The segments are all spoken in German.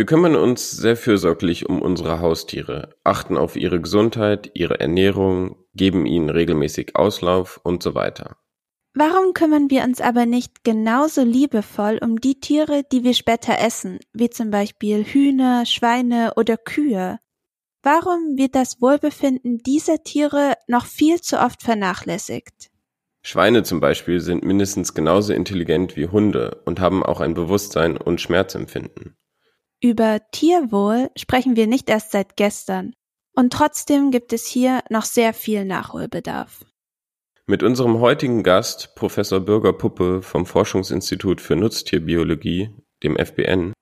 Wir kümmern uns sehr fürsorglich um unsere Haustiere, achten auf ihre Gesundheit, ihre Ernährung, geben ihnen regelmäßig Auslauf und so weiter. Warum kümmern wir uns aber nicht genauso liebevoll um die Tiere, die wir später essen, wie zum Beispiel Hühner, Schweine oder Kühe? Warum wird das Wohlbefinden dieser Tiere noch viel zu oft vernachlässigt? Schweine zum Beispiel sind mindestens genauso intelligent wie Hunde und haben auch ein Bewusstsein und Schmerzempfinden. Über Tierwohl sprechen wir nicht erst seit gestern. Und trotzdem gibt es hier noch sehr viel Nachholbedarf. Mit unserem heutigen Gast, Professor Bürger Puppe vom Forschungsinstitut für Nutztierbiologie, dem FBN,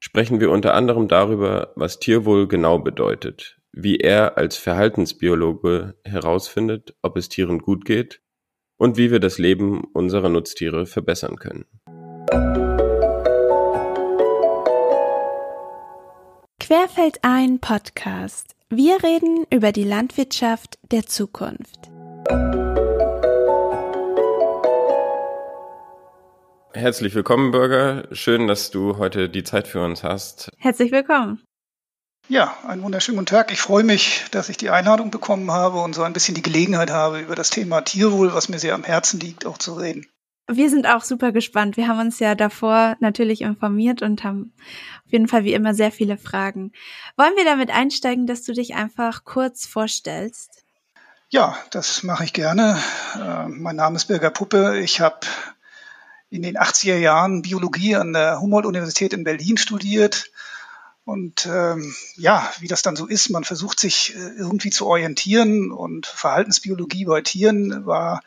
sprechen wir unter anderem darüber, was Tierwohl genau bedeutet, wie er als Verhaltensbiologe herausfindet, ob es Tieren gut geht und wie wir das Leben unserer Nutztiere verbessern können. Querfeld ein Podcast. Wir reden über die Landwirtschaft der Zukunft. Herzlich willkommen, Bürger. Schön, dass du heute die Zeit für uns hast. Herzlich willkommen. Ja, einen wunderschönen guten Tag. Ich freue mich, dass ich die Einladung bekommen habe und so ein bisschen die Gelegenheit habe, über das Thema Tierwohl, was mir sehr am Herzen liegt, auch zu reden. Wir sind auch super gespannt. Wir haben uns ja davor natürlich informiert und haben auf jeden Fall wie immer sehr viele Fragen. Wollen wir damit einsteigen, dass du dich einfach kurz vorstellst? Ja, das mache ich gerne. Äh, mein Name ist Birger Puppe. Ich habe in den 80er Jahren Biologie an der Humboldt-Universität in Berlin studiert. Und ähm, ja, wie das dann so ist, man versucht sich äh, irgendwie zu orientieren und Verhaltensbiologie bei Tieren war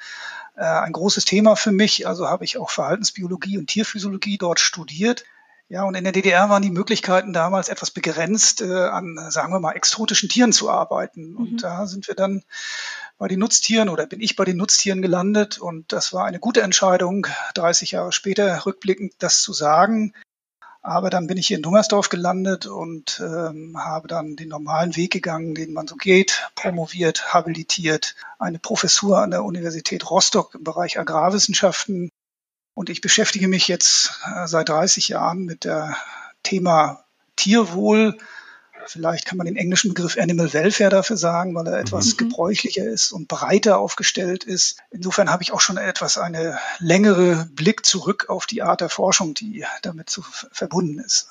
äh, ein großes Thema für mich. Also habe ich auch Verhaltensbiologie und Tierphysiologie dort studiert. Ja, und in der DDR waren die Möglichkeiten damals etwas begrenzt, äh, an, sagen wir mal, exotischen Tieren zu arbeiten. Mhm. Und da sind wir dann bei den Nutztieren oder bin ich bei den Nutztieren gelandet. Und das war eine gute Entscheidung, 30 Jahre später rückblickend das zu sagen. Aber dann bin ich hier in Dungersdorf gelandet und ähm, habe dann den normalen Weg gegangen, den man so geht, promoviert, habilitiert, eine Professur an der Universität Rostock im Bereich Agrarwissenschaften. Und ich beschäftige mich jetzt äh, seit 30 Jahren mit der Thema Tierwohl, Vielleicht kann man den englischen Begriff Animal Welfare dafür sagen, weil er etwas mhm. gebräuchlicher ist und breiter aufgestellt ist. Insofern habe ich auch schon etwas eine längere Blick zurück auf die Art der Forschung, die damit zu verbunden ist.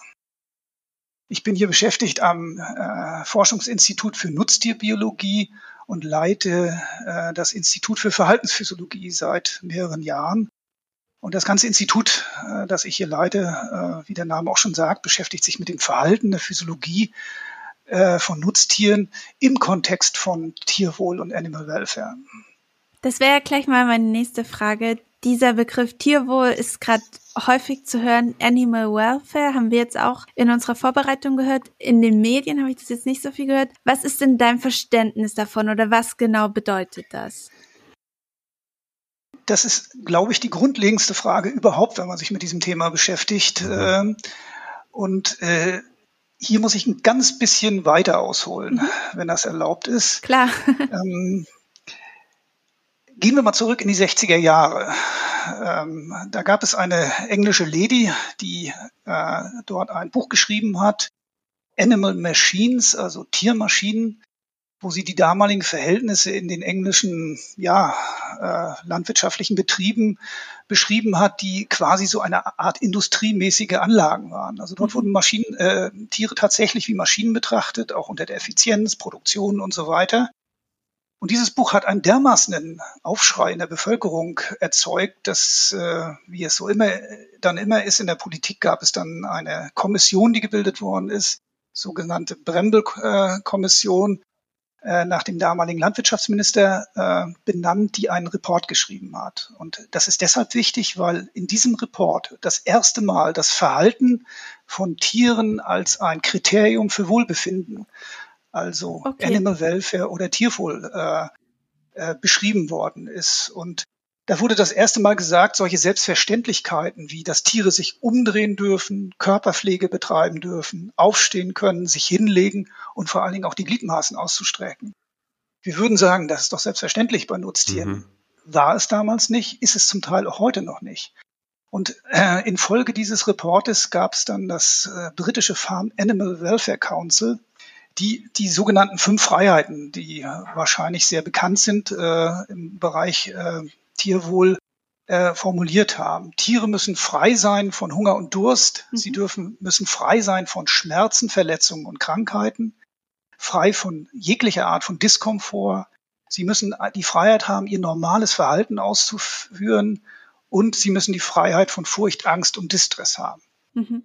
Ich bin hier beschäftigt am äh, Forschungsinstitut für Nutztierbiologie und leite äh, das Institut für Verhaltensphysiologie seit mehreren Jahren. Und das ganze Institut, äh, das ich hier leite, äh, wie der Name auch schon sagt, beschäftigt sich mit dem Verhalten der Physiologie äh, von Nutztieren im Kontext von Tierwohl und Animal Welfare. Das wäre gleich mal meine nächste Frage. Dieser Begriff Tierwohl ist gerade häufig zu hören. Animal Welfare haben wir jetzt auch in unserer Vorbereitung gehört. In den Medien habe ich das jetzt nicht so viel gehört. Was ist denn dein Verständnis davon oder was genau bedeutet das? Das ist, glaube ich, die grundlegendste Frage überhaupt, wenn man sich mit diesem Thema beschäftigt. Mhm. Ähm, und äh, hier muss ich ein ganz bisschen weiter ausholen, mhm. wenn das erlaubt ist. Klar. Ähm, gehen wir mal zurück in die 60er Jahre. Ähm, da gab es eine englische Lady, die äh, dort ein Buch geschrieben hat, Animal Machines, also Tiermaschinen wo sie die damaligen Verhältnisse in den englischen ja, äh, landwirtschaftlichen Betrieben beschrieben hat, die quasi so eine Art industriemäßige Anlagen waren. Also dort mhm. wurden Maschinen, äh, Tiere tatsächlich wie Maschinen betrachtet, auch unter der Effizienz, Produktion und so weiter. Und dieses Buch hat einen dermaßenen Aufschrei in der Bevölkerung erzeugt, dass, äh, wie es so immer dann immer ist in der Politik, gab es dann eine Kommission, die gebildet worden ist, sogenannte Brembel-Kommission, äh, nach dem damaligen Landwirtschaftsminister äh, benannt, die einen Report geschrieben hat. Und das ist deshalb wichtig, weil in diesem Report das erste Mal das Verhalten von Tieren als ein Kriterium für Wohlbefinden, also okay. Animal Welfare oder Tierwohl, äh, äh, beschrieben worden ist. Und da wurde das erste Mal gesagt, solche Selbstverständlichkeiten wie, dass Tiere sich umdrehen dürfen, Körperpflege betreiben dürfen, aufstehen können, sich hinlegen und vor allen Dingen auch die Gliedmaßen auszustrecken. Wir würden sagen, das ist doch selbstverständlich bei Nutztieren. Mhm. War es damals nicht, ist es zum Teil auch heute noch nicht. Und äh, infolge dieses Reportes gab es dann das äh, britische Farm Animal Welfare Council, die die sogenannten fünf Freiheiten, die äh, wahrscheinlich sehr bekannt sind äh, im Bereich äh, Tierwohl, äh, formuliert haben. Tiere müssen frei sein von Hunger und Durst. Mhm. Sie dürfen, müssen frei sein von Schmerzen, Verletzungen und Krankheiten, frei von jeglicher Art von Diskomfort. Sie müssen die Freiheit haben, ihr normales Verhalten auszuführen und sie müssen die Freiheit von Furcht, Angst und Distress haben. Mhm.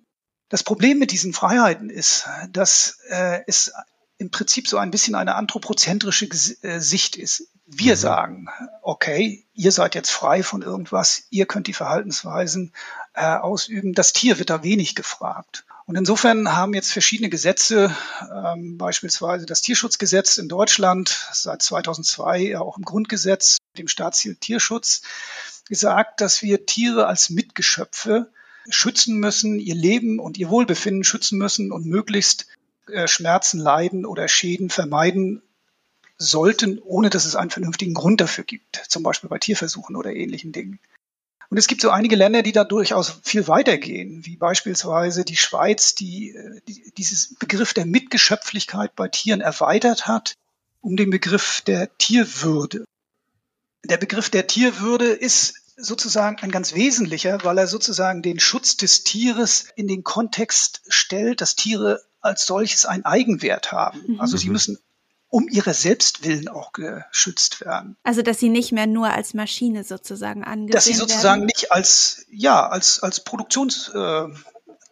Das Problem mit diesen Freiheiten ist, dass äh, es im Prinzip so ein bisschen eine anthropozentrische äh, Sicht ist. Wir mhm. sagen, okay, ihr seid jetzt frei von irgendwas, ihr könnt die Verhaltensweisen äh, ausüben. Das Tier wird da wenig gefragt. Und insofern haben jetzt verschiedene Gesetze, ähm, beispielsweise das Tierschutzgesetz in Deutschland seit 2002, ja auch im Grundgesetz, dem Staatsziel Tierschutz, gesagt, dass wir Tiere als Mitgeschöpfe schützen müssen, ihr Leben und ihr Wohlbefinden schützen müssen und möglichst äh, Schmerzen, Leiden oder Schäden vermeiden sollten, ohne dass es einen vernünftigen Grund dafür gibt, zum Beispiel bei Tierversuchen oder ähnlichen Dingen. Und es gibt so einige Länder, die da durchaus viel weiter gehen, wie beispielsweise die Schweiz, die, äh, die dieses Begriff der Mitgeschöpflichkeit bei Tieren erweitert hat um den Begriff der Tierwürde. Der Begriff der Tierwürde ist sozusagen ein ganz wesentlicher, weil er sozusagen den Schutz des Tieres in den Kontext stellt, dass Tiere als solches einen Eigenwert haben. Mhm. Also sie müssen um ihre Selbstwillen auch geschützt werden. Also dass sie nicht mehr nur als Maschine sozusagen angesehen werden. Dass sie sozusagen werden. nicht als ja als als Produktions äh,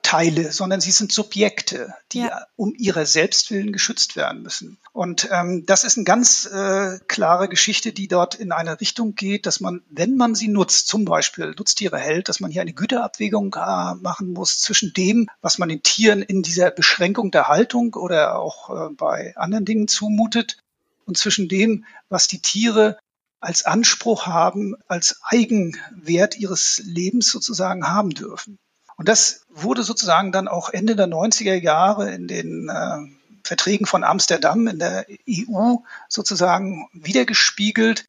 Teile, sondern sie sind Subjekte, die ja. um ihre Selbstwillen geschützt werden müssen. Und ähm, das ist eine ganz äh, klare Geschichte, die dort in eine Richtung geht, dass man, wenn man sie nutzt, zum Beispiel Nutztiere hält, dass man hier eine Güterabwägung äh, machen muss zwischen dem, was man den Tieren in dieser Beschränkung der Haltung oder auch äh, bei anderen Dingen zumutet und zwischen dem, was die Tiere als Anspruch haben, als Eigenwert ihres Lebens sozusagen haben dürfen. Und das wurde sozusagen dann auch Ende der 90er Jahre in den äh, Verträgen von Amsterdam in der EU sozusagen wiedergespiegelt,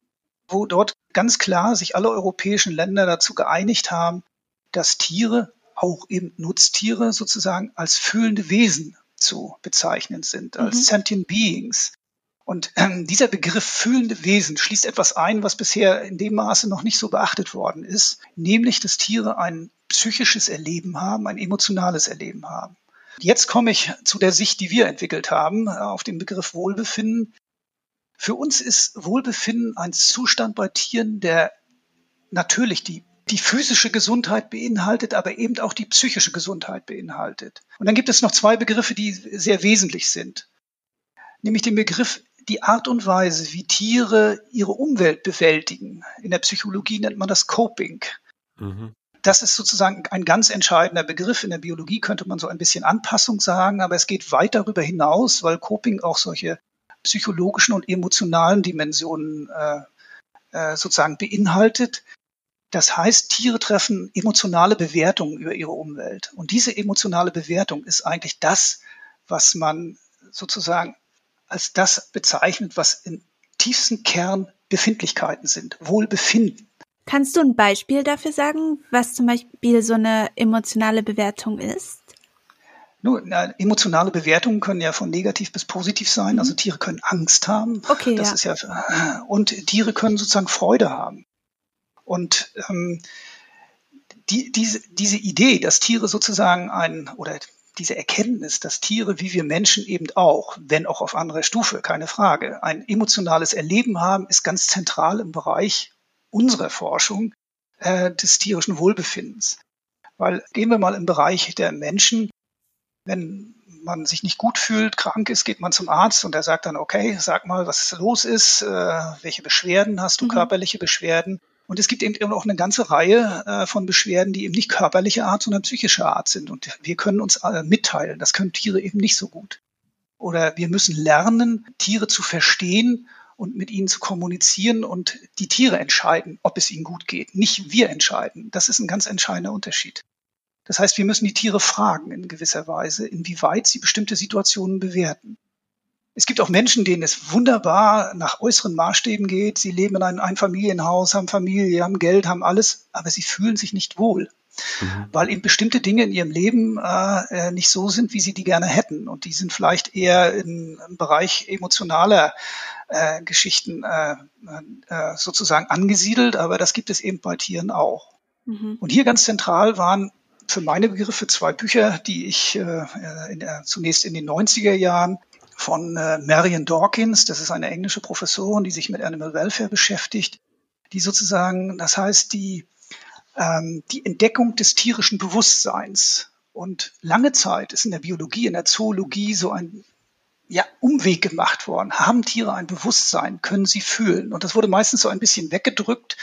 wo dort ganz klar sich alle europäischen Länder dazu geeinigt haben, dass Tiere, auch eben Nutztiere sozusagen als fühlende Wesen zu bezeichnen sind, als mhm. sentient beings. Und ähm, dieser Begriff fühlende Wesen schließt etwas ein, was bisher in dem Maße noch nicht so beachtet worden ist, nämlich dass Tiere ein psychisches Erleben haben, ein emotionales Erleben haben. Jetzt komme ich zu der Sicht, die wir entwickelt haben, äh, auf den Begriff Wohlbefinden. Für uns ist Wohlbefinden ein Zustand bei Tieren, der natürlich die, die physische Gesundheit beinhaltet, aber eben auch die psychische Gesundheit beinhaltet. Und dann gibt es noch zwei Begriffe, die sehr wesentlich sind. Nämlich den Begriff die Art und Weise, wie Tiere ihre Umwelt bewältigen. In der Psychologie nennt man das Coping. Mhm. Das ist sozusagen ein ganz entscheidender Begriff. In der Biologie könnte man so ein bisschen Anpassung sagen, aber es geht weit darüber hinaus, weil Coping auch solche psychologischen und emotionalen Dimensionen äh, äh, sozusagen beinhaltet. Das heißt, Tiere treffen emotionale Bewertungen über ihre Umwelt. Und diese emotionale Bewertung ist eigentlich das, was man sozusagen als das bezeichnet, was im tiefsten Kern Befindlichkeiten sind, Wohlbefinden. Kannst du ein Beispiel dafür sagen, was zum Beispiel so eine emotionale Bewertung ist? Nur, emotionale Bewertungen können ja von negativ bis positiv sein. Mhm. Also Tiere können Angst haben. Okay, das ja. ist ja und Tiere können sozusagen Freude haben. Und ähm, die, diese, diese Idee, dass Tiere sozusagen ein oder diese Erkenntnis, dass Tiere wie wir Menschen eben auch, wenn auch auf anderer Stufe, keine Frage, ein emotionales Erleben haben, ist ganz zentral im Bereich unserer Forschung äh, des tierischen Wohlbefindens. Weil gehen wir mal im Bereich der Menschen, wenn man sich nicht gut fühlt, krank ist, geht man zum Arzt und er sagt dann, okay, sag mal, was los ist, äh, welche Beschwerden hast du, mhm. körperliche Beschwerden. Und es gibt eben auch eine ganze Reihe äh, von Beschwerden, die eben nicht körperliche Art, sondern psychische Art sind. Und wir können uns äh, mitteilen. Das können Tiere eben nicht so gut. Oder wir müssen lernen, Tiere zu verstehen und mit ihnen zu kommunizieren und die Tiere entscheiden, ob es ihnen gut geht. Nicht wir entscheiden. Das ist ein ganz entscheidender Unterschied. Das heißt, wir müssen die Tiere fragen in gewisser Weise, inwieweit sie bestimmte Situationen bewerten. Es gibt auch Menschen, denen es wunderbar nach äußeren Maßstäben geht. Sie leben in einem Einfamilienhaus, haben Familie, haben Geld, haben alles, aber sie fühlen sich nicht wohl. mhm. weil eben bestimmte Dinge in ihrem Leben äh, äh, nicht so sind, wie sie die gerne hätten. Und die sind vielleicht eher im, im Bereich emotionaler äh, Geschichten äh, äh, sozusagen angesiedelt, aber das gibt es eben bei Tieren auch. Mhm. Und hier ganz zentral waren für meine Begriffe zwei Bücher, die ich äh, in der, zunächst in den 90er Jahren von äh, Marion Dawkins, das ist eine englische Professorin, die sich mit Animal Welfare beschäftigt, die sozusagen, das heißt, die, ähm, die Entdeckung des tierischen Bewusstseins. Und lange Zeit ist in der Biologie, in der Zoologie so ein ja, Umweg gemacht worden. Haben Tiere ein Bewusstsein? Können sie fühlen? Und das wurde meistens so ein bisschen weggedrückt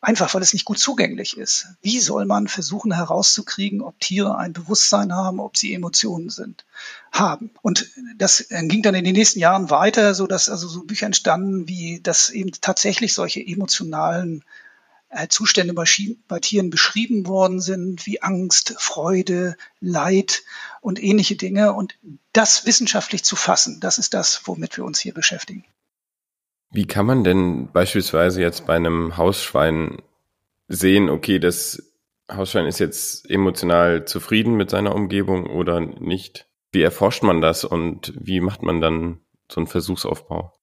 einfach weil es nicht gut zugänglich ist. Wie soll man versuchen herauszukriegen, ob Tiere ein Bewusstsein haben, ob sie Emotionen sind, haben? Und das ging dann in den nächsten Jahren weiter, so dass also so Bücher entstanden, wie dass eben tatsächlich solche emotionalen äh, Zustände bei, bei Tieren beschrieben worden sind, wie Angst, Freude, Leid und ähnliche Dinge. Und das wissenschaftlich zu fassen, das ist das, womit wir uns hier beschäftigen. Wie kann man denn beispielsweise jetzt bei einem Hausschwein sehen, okay, das Hausschwein ist jetzt emotional zufrieden mit seiner Umgebung oder nicht? Wie erforscht man das und wie macht man dann so einen Versuchsaufbau?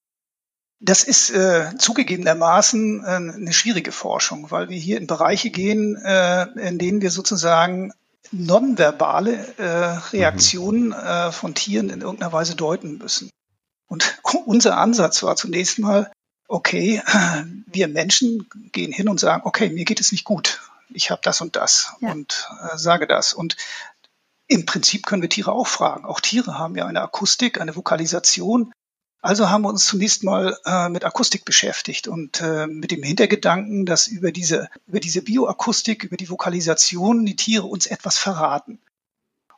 Das ist äh, zugegebenermaßen äh, eine schwierige Forschung, weil wir hier in Bereiche gehen, äh, in denen wir sozusagen nonverbale äh, Reaktionen mhm. äh, von Tieren in irgendeiner Weise deuten müssen. Und unser Ansatz war zunächst mal, okay, wir Menschen gehen hin und sagen, okay, mir geht es nicht gut. Ich habe das und das ja. und äh, sage das. Und im Prinzip können wir Tiere auch fragen. Auch Tiere haben ja eine Akustik, eine Vokalisation. Also haben wir uns zunächst mal äh, mit Akustik beschäftigt und äh, mit dem Hintergedanken, dass über diese, über diese Bioakustik, über die Vokalisation die Tiere uns etwas verraten.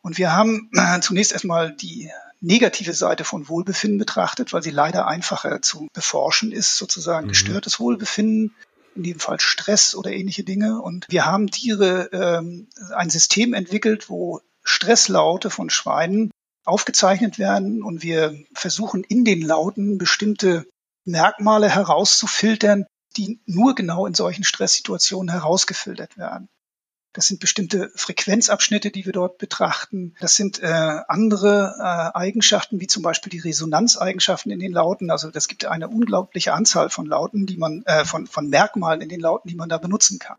Und wir haben äh, zunächst erstmal die negative Seite von Wohlbefinden betrachtet, weil sie leider einfacher zu beforschen ist, sozusagen mhm. gestörtes Wohlbefinden, in dem Fall Stress oder ähnliche Dinge. Und wir haben Tiere ähm, ein System entwickelt, wo Stresslaute von Schweinen aufgezeichnet werden und wir versuchen in den Lauten bestimmte Merkmale herauszufiltern, die nur genau in solchen Stresssituationen herausgefiltert werden. Das sind bestimmte Frequenzabschnitte, die wir dort betrachten. Das sind äh, andere äh, Eigenschaften, wie zum Beispiel die Resonanzeigenschaften in den Lauten. Also das gibt eine unglaubliche Anzahl von Lauten, die man, äh, von, von Merkmalen in den Lauten, die man da benutzen kann.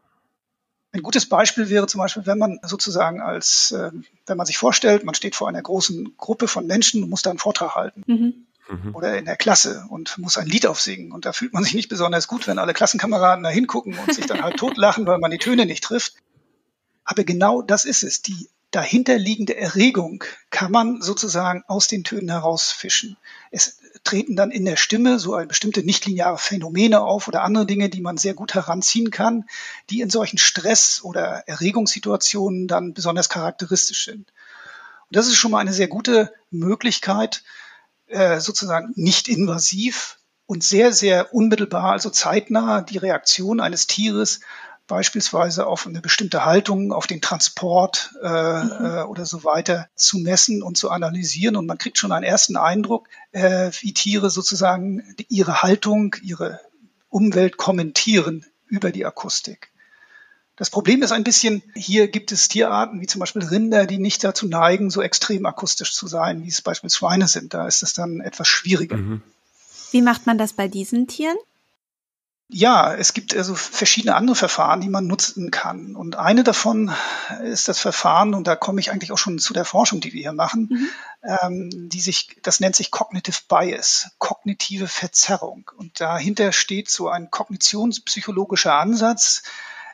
Ein gutes Beispiel wäre zum Beispiel, wenn man sozusagen als, äh, wenn man sich vorstellt, man steht vor einer großen Gruppe von Menschen und muss da einen Vortrag halten. Mhm. mhm. Oder in der Klasse und muss ein Lied aufsingen. Und da fühlt man sich nicht besonders gut, wenn alle Klassenkameraden da hingucken und sich dann halt totlachen, weil man die Töne nicht trifft. Aber genau das ist es. Die dahinterliegende Erregung kann man sozusagen aus den Tönen herausfischen. Es treten dann in der Stimme so ein bestimmte nichtlineare Phänomene auf oder andere Dinge, die man sehr gut heranziehen kann, die in solchen Stress- oder Erregungssituationen dann besonders charakteristisch sind. Und das ist schon mal eine sehr gute Möglichkeit, äh, sozusagen nicht invasiv und sehr, sehr unmittelbar, also zeitnah die Reaktion eines Tieres beispielsweise auf eine bestimmte Haltung, auf den Transport äh, mhm. äh, oder so weiter zu messen und zu analysieren. Und man kriegt schon einen ersten Eindruck, äh, wie Tiere sozusagen ihre Haltung, ihre Umwelt kommentieren über die Akustik. Das Problem ist ein bisschen, hier gibt es Tierarten wie zum Beispiel Rinder, die nicht dazu neigen, so extrem akustisch zu sein, wie es beispielsweise Schweine sind. Da ist es dann etwas schwieriger. Mhm. Wie macht man das bei diesen Tieren? Ja, es gibt also verschiedene andere Verfahren, die man nutzen kann. Und eine davon ist das Verfahren, und da komme ich eigentlich auch schon zu der Forschung, die wir hier machen, mhm. ähm, die sich, das nennt sich Cognitive Bias, kognitive Verzerrung. Und dahinter steht so ein kognitionspsychologischer Ansatz,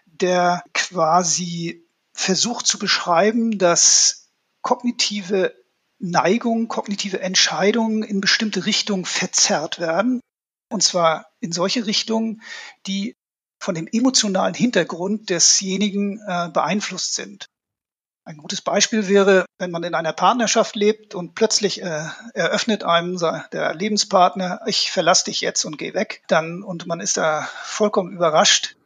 der quasi versucht zu beschreiben, dass kognitive Neigungen, kognitive Entscheidungen in bestimmte Richtungen verzerrt werden und zwar in solche Richtungen, die von dem emotionalen Hintergrund desjenigen äh, beeinflusst sind. Ein gutes Beispiel wäre, wenn man in einer Partnerschaft lebt und plötzlich äh, eröffnet einem der Lebenspartner, ich verlasse dich jetzt und geh weg, dann und man ist da vollkommen überrascht,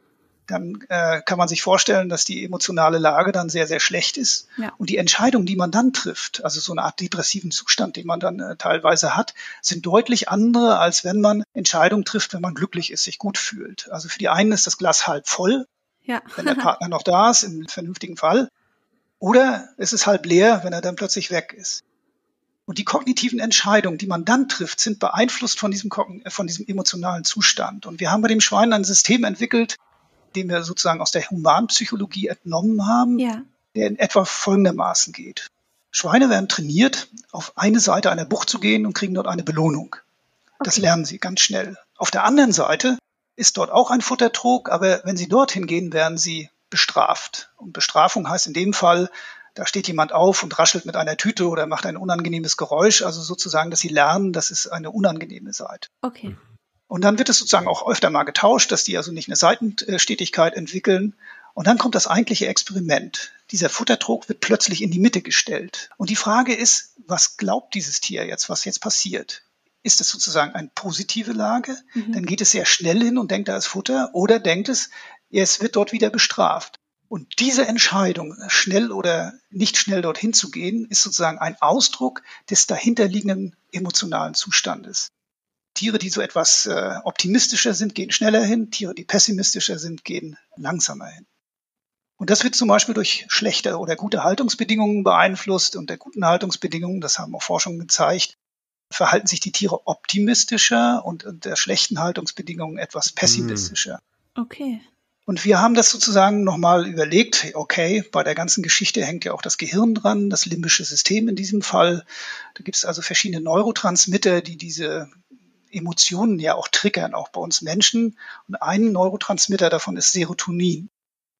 dann äh, kann man sich vorstellen, dass die emotionale Lage dann sehr, sehr schlecht ist. Ja. Und die Entscheidungen, die man dann trifft, also so eine Art depressiven Zustand, den man dann äh, teilweise hat, sind deutlich andere, als wenn man Entscheidungen trifft, wenn man glücklich ist, sich gut fühlt. Also für die einen ist das Glas halb voll ja. wenn der Partner noch da ist, im vernünftigen Fall. Oder es ist halb leer, wenn er dann plötzlich weg ist. Und die kognitiven Entscheidungen, die man dann trifft, sind beeinflusst von diesem, von diesem emotionalen Zustand. Und wir haben bei dem Schwein ein System entwickelt, den wir sozusagen aus der Humanpsychologie entnommen haben, ja. der in etwa folgendermaßen geht. Schweine werden trainiert, auf eine Seite einer Bucht zu gehen und kriegen dort eine Belohnung. Das lernen sie ganz schnell. Auf der anderen Seite ist dort auch ein Futtertrog, aber wenn sie dorthin gehen, werden sie bestraft. Und Bestrafung heißt in dem Fall, da steht jemand auf und raschelt mit einer Tüte oder macht ein unangenehmes Geräusch, also sozusagen, dass sie lernen, das ist eine unangenehme Seite. Okay. Und dann wird es sozusagen auch öfter mal getauscht, dass die also nicht eine Seitenstetigkeit entwickeln. Und dann kommt das eigentliche Experiment. Dieser Futtertrog wird plötzlich in die Mitte gestellt. Und die Frage ist, was glaubt dieses Tier jetzt, was jetzt passiert? Ist es sozusagen eine positive Lage? Mhm. Dann geht es sehr schnell hin und denkt, da ist Futter. Oder denkt es, es wird dort wieder bestraft. Und diese Entscheidung, schnell oder nicht schnell dorthin zu gehen, ist sozusagen ein Ausdruck des dahinterliegenden emotionalen Zustandes. Tiere, die so etwas äh, optimistischer sind, gehen schneller hin. Tiere, die pessimistischer sind, gehen langsamer hin. Und das wird zum Beispiel durch schlechte oder gute Haltungsbedingungen beeinflusst. Und der guten Haltungsbedingungen, das haben auch Forschungen gezeigt, verhalten sich die Tiere optimistischer und unter schlechten Haltungsbedingungen etwas hm. pessimistischer. Okay. Und wir haben das sozusagen nochmal überlegt, okay, bei der ganzen Geschichte hängt ja auch das Gehirn dran, das limbische System in diesem Fall. Da gibt es also verschiedene Neurotransmitter, die diese Emotionen ja auch triggern, auch bei uns Menschen. Und ein Neurotransmitter davon ist Serotonin.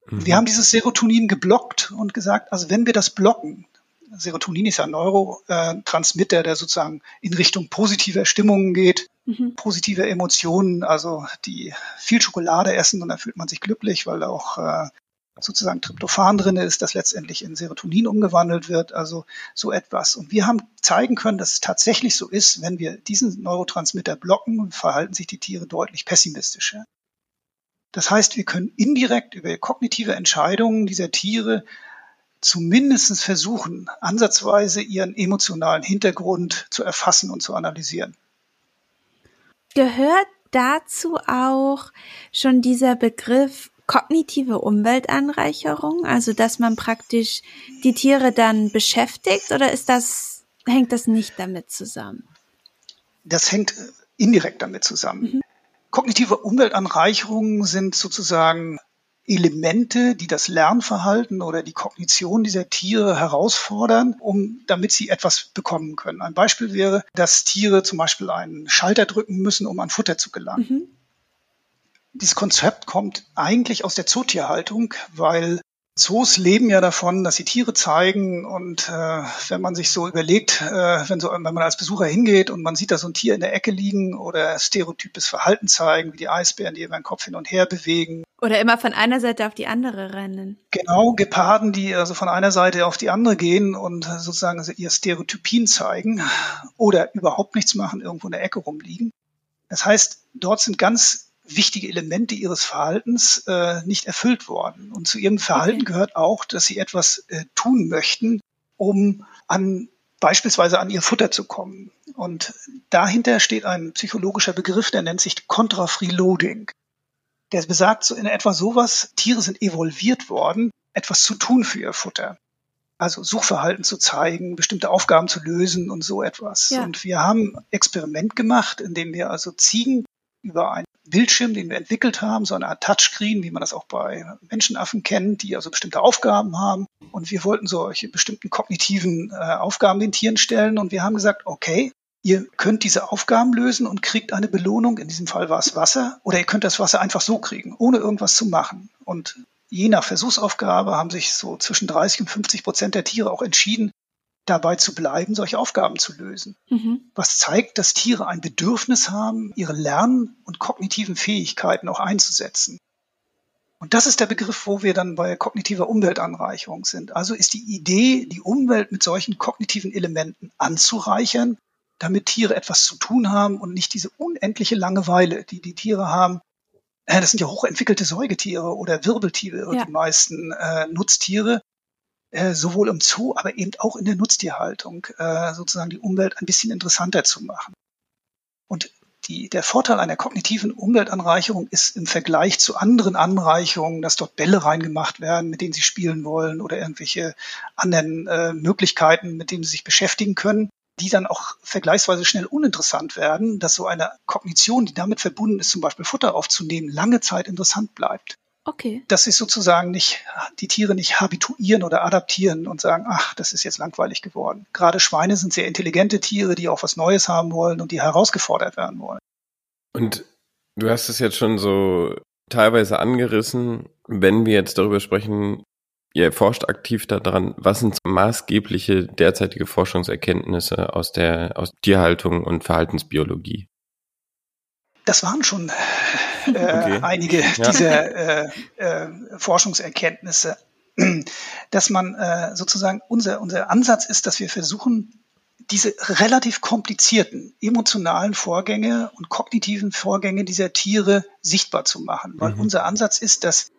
Mhm. Wir haben dieses Serotonin geblockt und gesagt, also wenn wir das blocken, Serotonin ist ja ein Neurotransmitter, der sozusagen in Richtung positiver Stimmungen geht, mhm. positive Emotionen, also die viel Schokolade essen und dann fühlt man sich glücklich, weil da auch äh, sozusagen Tryptophan drin ist, das letztendlich in Serotonin umgewandelt wird, also so etwas. Und wir haben zeigen können, dass es tatsächlich so ist, wenn wir diesen Neurotransmitter blocken, verhalten sich die Tiere deutlich pessimistischer. Das heißt, wir können indirekt über kognitive Entscheidungen dieser Tiere zumindest versuchen, ansatzweise ihren emotionalen Hintergrund zu erfassen und zu analysieren. Gehört dazu auch schon dieser Begriff kognitive Umweltanreicherung, also dass man praktisch die Tiere dann beschäftigt oder ist das, hängt das nicht damit zusammen? Das hängt indirekt damit zusammen. Mhm. Kognitive Umweltanreicherungen sind sozusagen Elemente, die das Lernverhalten oder die Kognition dieser Tiere herausfordern, um damit sie etwas bekommen können. Ein Beispiel wäre, dass Tiere zum Beispiel einen Schalter drücken müssen, um an Futter zu gelangen. Mhm. Dieses Konzept kommt eigentlich aus der Zootierhaltung, weil Zoos leben ja davon, dass sie Tiere zeigen und äh, wenn man sich so überlegt, äh, wenn, so, wenn man als Besucher hingeht und man sieht da so ein Tier in der Ecke liegen oder stereotypes Verhalten zeigen, wie die Eisbären, die ihren Kopf hin und her bewegen. Oder immer von einer Seite auf die andere rennen. Genau, Geparden, die also von einer Seite auf die andere gehen und sozusagen ihr Stereotypien zeigen oder überhaupt nichts machen, irgendwo in der Ecke rumliegen. Das heißt, dort sind ganz wichtige Elemente ihres Verhaltens äh, nicht erfüllt worden. Und zu ihrem Verhalten okay. gehört auch, dass sie etwas äh, tun möchten, um an beispielsweise an ihr Futter zu kommen. Und dahinter steht ein psychologischer Begriff, der nennt sich Contra-Freeloading. Der besagt so in etwa sowas, Tiere sind evolviert worden, etwas zu tun für ihr Futter. Also Suchverhalten zu zeigen, bestimmte Aufgaben zu lösen und so etwas. Ja. Und wir haben Experiment gemacht, in dem wir also Ziegen über einen Bildschirm, den wir entwickelt haben, so eine Art Touchscreen, wie man das auch bei Menschenaffen kennt, die also bestimmte Aufgaben haben. Und wir wollten solche bestimmten kognitiven äh, Aufgaben den Tieren stellen. Und wir haben gesagt, okay, ihr könnt diese Aufgaben lösen und kriegt eine Belohnung. In diesem Fall war es Wasser. Oder ihr könnt das Wasser einfach so kriegen, ohne irgendwas zu machen. Und je nach Versuchsaufgabe haben sich so zwischen 30 und 50 Prozent der Tiere auch entschieden, dabei zu bleiben, solche Aufgaben zu lösen. Mhm. Was zeigt, dass Tiere ein Bedürfnis haben, ihre Lern- und kognitiven Fähigkeiten auch einzusetzen. Und das ist der Begriff, wo wir dann bei kognitiver Umweltanreicherung sind. Also ist die Idee, die Umwelt mit solchen kognitiven Elementen anzureichern, damit Tiere etwas zu tun haben und nicht diese unendliche Langeweile, die die Tiere haben. Äh, das sind ja hochentwickelte Säugetiere oder Wirbeltiere, ja. die meisten äh, Nutztiere, äh, sowohl im Zoo, aber eben auch in der Nutztierhaltung, äh, sozusagen die Umwelt ein bisschen interessanter zu machen. Und die, der Vorteil einer kognitiven Umweltanreicherung ist im Vergleich zu anderen Anreicherungen, dass dort Bälle reingemacht werden, mit denen sie spielen wollen oder irgendwelche anderen äh, Möglichkeiten, mit denen sie sich beschäftigen können, die dann auch vergleichsweise schnell uninteressant werden, dass so eine Kognition, die damit verbunden ist, zum Beispiel Futter aufzunehmen, lange Zeit interessant bleibt. Okay. Dass sie sozusagen nicht, die Tiere nicht habituieren oder adaptieren und sagen, ach, das ist jetzt langweilig geworden. Gerade Schweine sind sehr intelligente Tiere, die auch was Neues haben wollen und die herausgefordert werden wollen. Und du hast es jetzt schon so teilweise angerissen, wenn wir jetzt darüber sprechen, ihr forscht aktiv daran, was sind maßgebliche derzeitige Forschungserkenntnisse aus der aus Tierhaltung und Verhaltensbiologie? Das waren schon äh, okay. einige ja. dieser äh, äh, Forschungserkenntnisse, dass man äh, sozusagen unser unser Ansatz ist, dass wir versuchen diese relativ komplizierten emotionalen Vorgänge und kognitiven Vorgänge dieser Tiere sichtbar zu machen. Weil mhm. unser Ansatz ist, dass,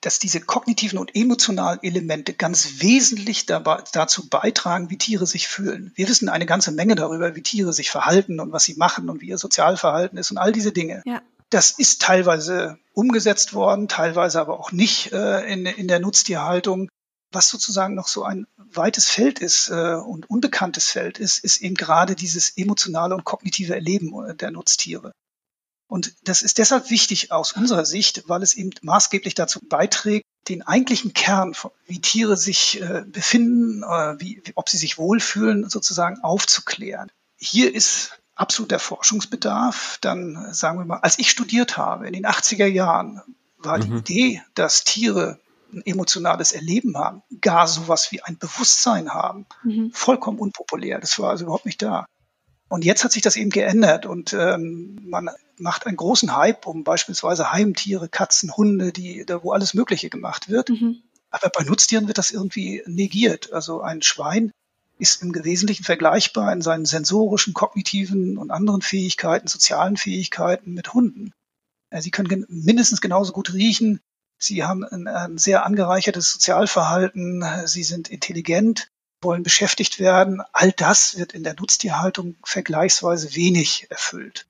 dass diese kognitiven und emotionalen Elemente ganz wesentlich dabei, dazu beitragen, wie Tiere sich fühlen. Wir wissen eine ganze Menge darüber, wie Tiere sich verhalten und was sie machen und wie ihr Sozialverhalten ist und all diese Dinge. Ja. Das ist teilweise umgesetzt worden, teilweise aber auch nicht äh, in, in der Nutztierhaltung. Was sozusagen noch so ein weites Feld ist äh, und unbekanntes Feld ist, ist eben gerade dieses emotionale und kognitive Erleben äh, der Nutztiere. Und das ist deshalb wichtig aus unserer Sicht, weil es eben maßgeblich dazu beiträgt, den eigentlichen Kern, wie Tiere sich äh, befinden, äh, wie, ob sie sich wohlfühlen, sozusagen aufzuklären. Hier ist absoluter Forschungsbedarf. Dann sagen wir mal, als ich studiert habe in den 80er Jahren, war mhm. die Idee, dass Tiere ein emotionales Erleben haben, gar sowas wie ein Bewusstsein haben, mhm. vollkommen unpopulär. Das war also überhaupt nicht da. Und jetzt hat sich das eben geändert und ähm, man macht einen großen Hype um beispielsweise Heimtiere, Katzen, Hunde, die, da wo alles Mögliche gemacht wird. Mhm. Aber bei Nutztieren wird das irgendwie negiert. Also ein Schwein ist im Wesentlichen vergleichbar in seinen sensorischen, kognitiven und anderen Fähigkeiten, sozialen Fähigkeiten mit Hunden. Sie können mindestens genauso gut riechen, Sie haben ein, ein sehr angereichertes Sozialverhalten. Sie sind intelligent, wollen beschäftigt werden. All das wird in der Nutztierhaltung vergleichsweise wenig erfüllt.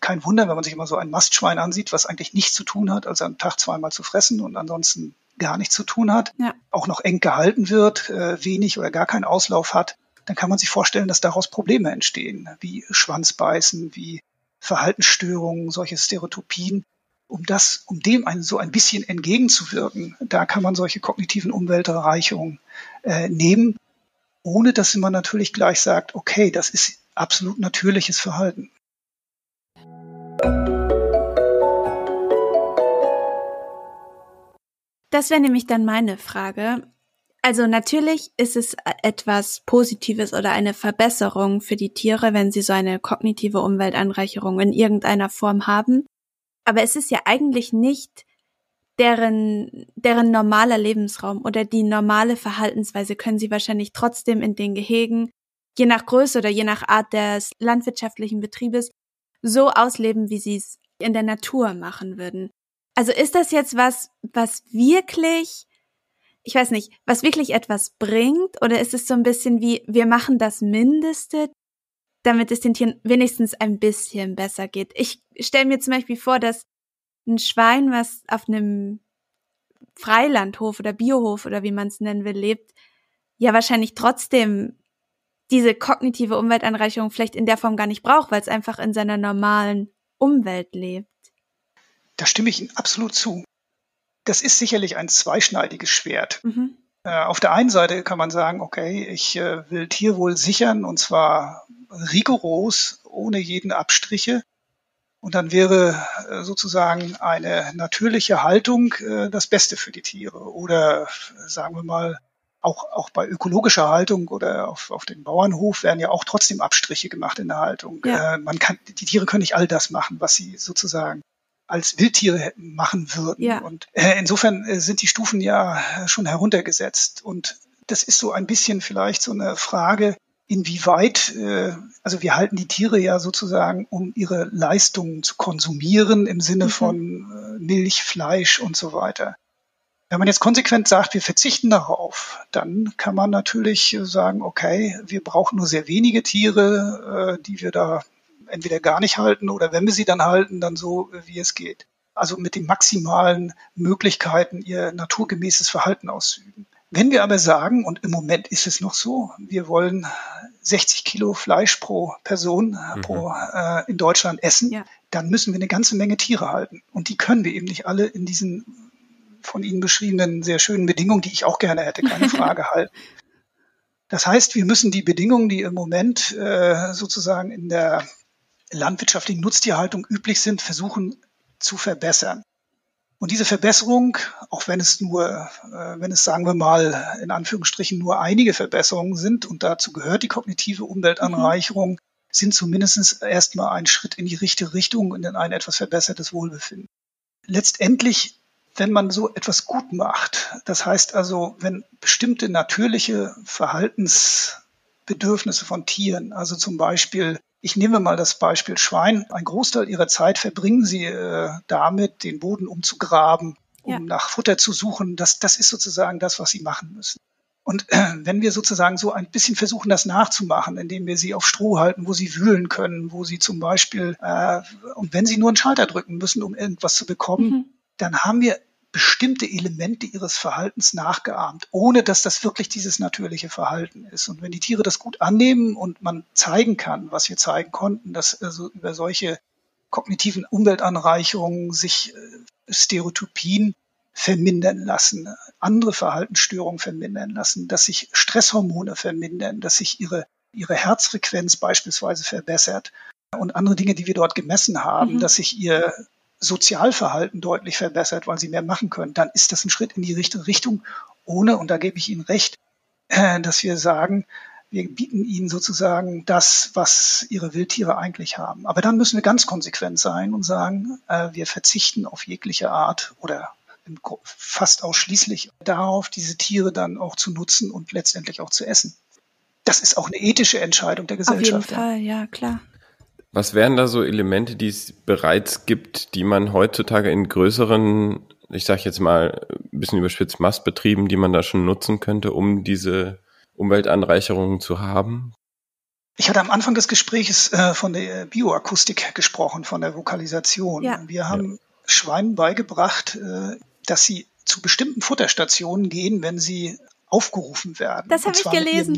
Kein Wunder, wenn man sich immer so ein Mastschwein ansieht, was eigentlich nichts zu tun hat, als am Tag zweimal zu fressen und ansonsten gar nichts zu tun hat, ja. auch noch eng gehalten wird, äh, wenig oder gar keinen Auslauf hat, dann kann man sich vorstellen, dass daraus Probleme entstehen, wie Schwanzbeißen, wie Verhaltensstörungen, solche Stereotypien, um das, um dem ein, so ein bisschen entgegenzuwirken, da kann man solche kognitiven Umwelterreichungen äh, nehmen, ohne dass man natürlich gleich sagt, okay, das ist absolut natürliches Verhalten. Das wäre nämlich dann meine Frage. Also natürlich ist es etwas Positives oder eine Verbesserung für die Tiere, wenn sie so eine kognitive Umweltanreicherung in irgendeiner Form haben aber es ist ja eigentlich nicht deren, deren normaler Lebensraum oder die normale Verhaltensweise können sie wahrscheinlich trotzdem in den Gehegen, je nach Größe oder je nach Art des landwirtschaftlichen Betriebes, so ausleben, wie sie es in der Natur machen würden. Also ist das jetzt was, was wirklich, ich weiß nicht, was wirklich etwas bringt oder ist es so ein bisschen wie, wir machen das Mindeste, damit es den Tieren wenigstens ein bisschen besser geht. Ich stelle mir zum Beispiel vor, dass ein Schwein, was auf einem Freilandhof oder Biohof oder wie man es nennen will, lebt, ja wahrscheinlich trotzdem diese kognitive Umweltanreicherung vielleicht in der Form gar nicht braucht, weil es einfach in seiner normalen Umwelt lebt. Da stimme ich Ihnen absolut zu. Das ist sicherlich ein zweischneidiges Schwert. Mhm. Äh, auf der einen Seite kann man sagen, okay, ich äh, will Tierwohl sichern und zwar rigoros, ohne jeden Abstriche. Und dann wäre äh, sozusagen eine natürliche Haltung äh, das Beste für die Tiere. Oder sagen wir mal, auch, auch bei ökologischer Haltung oder auf, auf dem Bauernhof werden ja auch trotzdem Abstriche gemacht in der Haltung. Ja. Äh, man kann, die Tiere können nicht all das machen, was sie sozusagen als Wildtiere machen würden. Ja. Und äh, insofern äh, sind die Stufen ja schon heruntergesetzt. Und das ist so ein bisschen vielleicht so eine Frage, inwieweit, äh, also wir halten die Tiere ja sozusagen, um ihre Leistungen zu konsumieren im Sinne mhm. von äh, Milch, Fleisch und so weiter. Wenn man jetzt konsequent sagt, wir verzichten darauf, dann kann man natürlich sagen, okay, wir brauchen nur sehr wenige Tiere, äh, die wir da entweder gar nicht halten oder wenn wir sie dann halten, dann so, wie es geht. Also mit den maximalen Möglichkeiten, ihr naturgemäßes Verhalten auszuüben. Wenn wir aber sagen, und im Moment ist es noch so, wir wollen 60 Kilo Fleisch pro Person mhm. pro, äh, in Deutschland essen, ja. dann müssen wir eine ganze Menge Tiere halten. Und die können wir eben nicht alle in diesen von Ihnen beschriebenen sehr schönen Bedingungen, die ich auch gerne hätte, keine Frage halten. Das heißt, wir müssen die Bedingungen, die im Moment äh, sozusagen in der landwirtschaftlichen Nutztierhaltung üblich sind, versuchen zu verbessern. Und diese Verbesserung, auch wenn es nur, äh, wenn es sagen wir mal in Anführungsstrichen nur einige Verbesserungen sind und dazu gehört die kognitive Umweltanreicherung, mhm. sind zumindest erstmal ein Schritt in die richtige Richtung und in ein etwas verbessertes Wohlbefinden. Letztendlich, wenn man so etwas gut macht, das heißt also, wenn bestimmte natürliche Verhaltensbedürfnisse von Tieren, also zum Beispiel ich nehme mal das Beispiel Schwein. Ein Großteil ihrer Zeit verbringen sie äh, damit, den Boden umzugraben, um ja. nach Futter zu suchen. Das, das ist sozusagen das, was sie machen müssen. Und äh, wenn wir sozusagen so ein bisschen versuchen, das nachzumachen, indem wir sie auf Stroh halten, wo sie wühlen können, wo sie zum Beispiel, äh, und wenn sie nur einen Schalter drücken müssen, um irgendwas zu bekommen, mhm. dann haben wir bestimmte Elemente ihres Verhaltens nachgeahmt, ohne dass das wirklich dieses natürliche Verhalten ist. Und wenn die Tiere das gut annehmen und man zeigen kann, was wir zeigen konnten, dass also über solche kognitiven Umweltanreicherungen sich äh, Stereotypien vermindern lassen, andere Verhaltensstörungen vermindern lassen, dass sich Stresshormone vermindern, dass sich ihre, ihre Herzfrequenz beispielsweise verbessert und andere Dinge, die wir dort gemessen haben, mhm. dass sich ihr Sozialverhalten deutlich verbessert, weil sie mehr machen können, dann ist das ein Schritt in die richtige Richtung, ohne, und da gebe ich Ihnen recht, äh, dass wir sagen, wir bieten ihnen sozusagen das, was ihre Wildtiere eigentlich haben. Aber dann müssen wir ganz konsequent sein und sagen, äh, wir verzichten auf jegliche Art oder fast ausschließlich darauf, diese Tiere dann auch zu nutzen und letztendlich auch zu essen. Das ist auch eine ethische Entscheidung der Gesellschaft. Auf jeden Fall, ja, klar. Was wären da so Elemente, die es bereits gibt, die man heutzutage in größeren, ich sage jetzt mal ein bisschen überspitzt, Mastbetrieben, die man da schon nutzen könnte, um diese Umweltanreicherungen zu haben? Ich hatte am Anfang des Gesprächs äh, von der Bioakustik gesprochen, von der Vokalisation. Ja. Wir haben ja. Schweinen beigebracht, äh, dass sie zu bestimmten Futterstationen gehen, wenn sie aufgerufen werden. Das habe ich gelesen.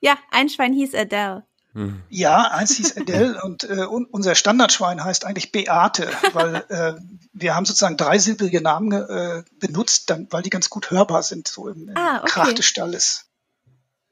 Ja, ein Schwein hieß Adele. Hm. Ja, eins hieß Adele und äh, unser Standardschwein heißt eigentlich Beate, weil äh, wir haben sozusagen dreisilbige Namen äh, benutzt, dann, weil die ganz gut hörbar sind, so im, im ah, okay. Krach des Stalles.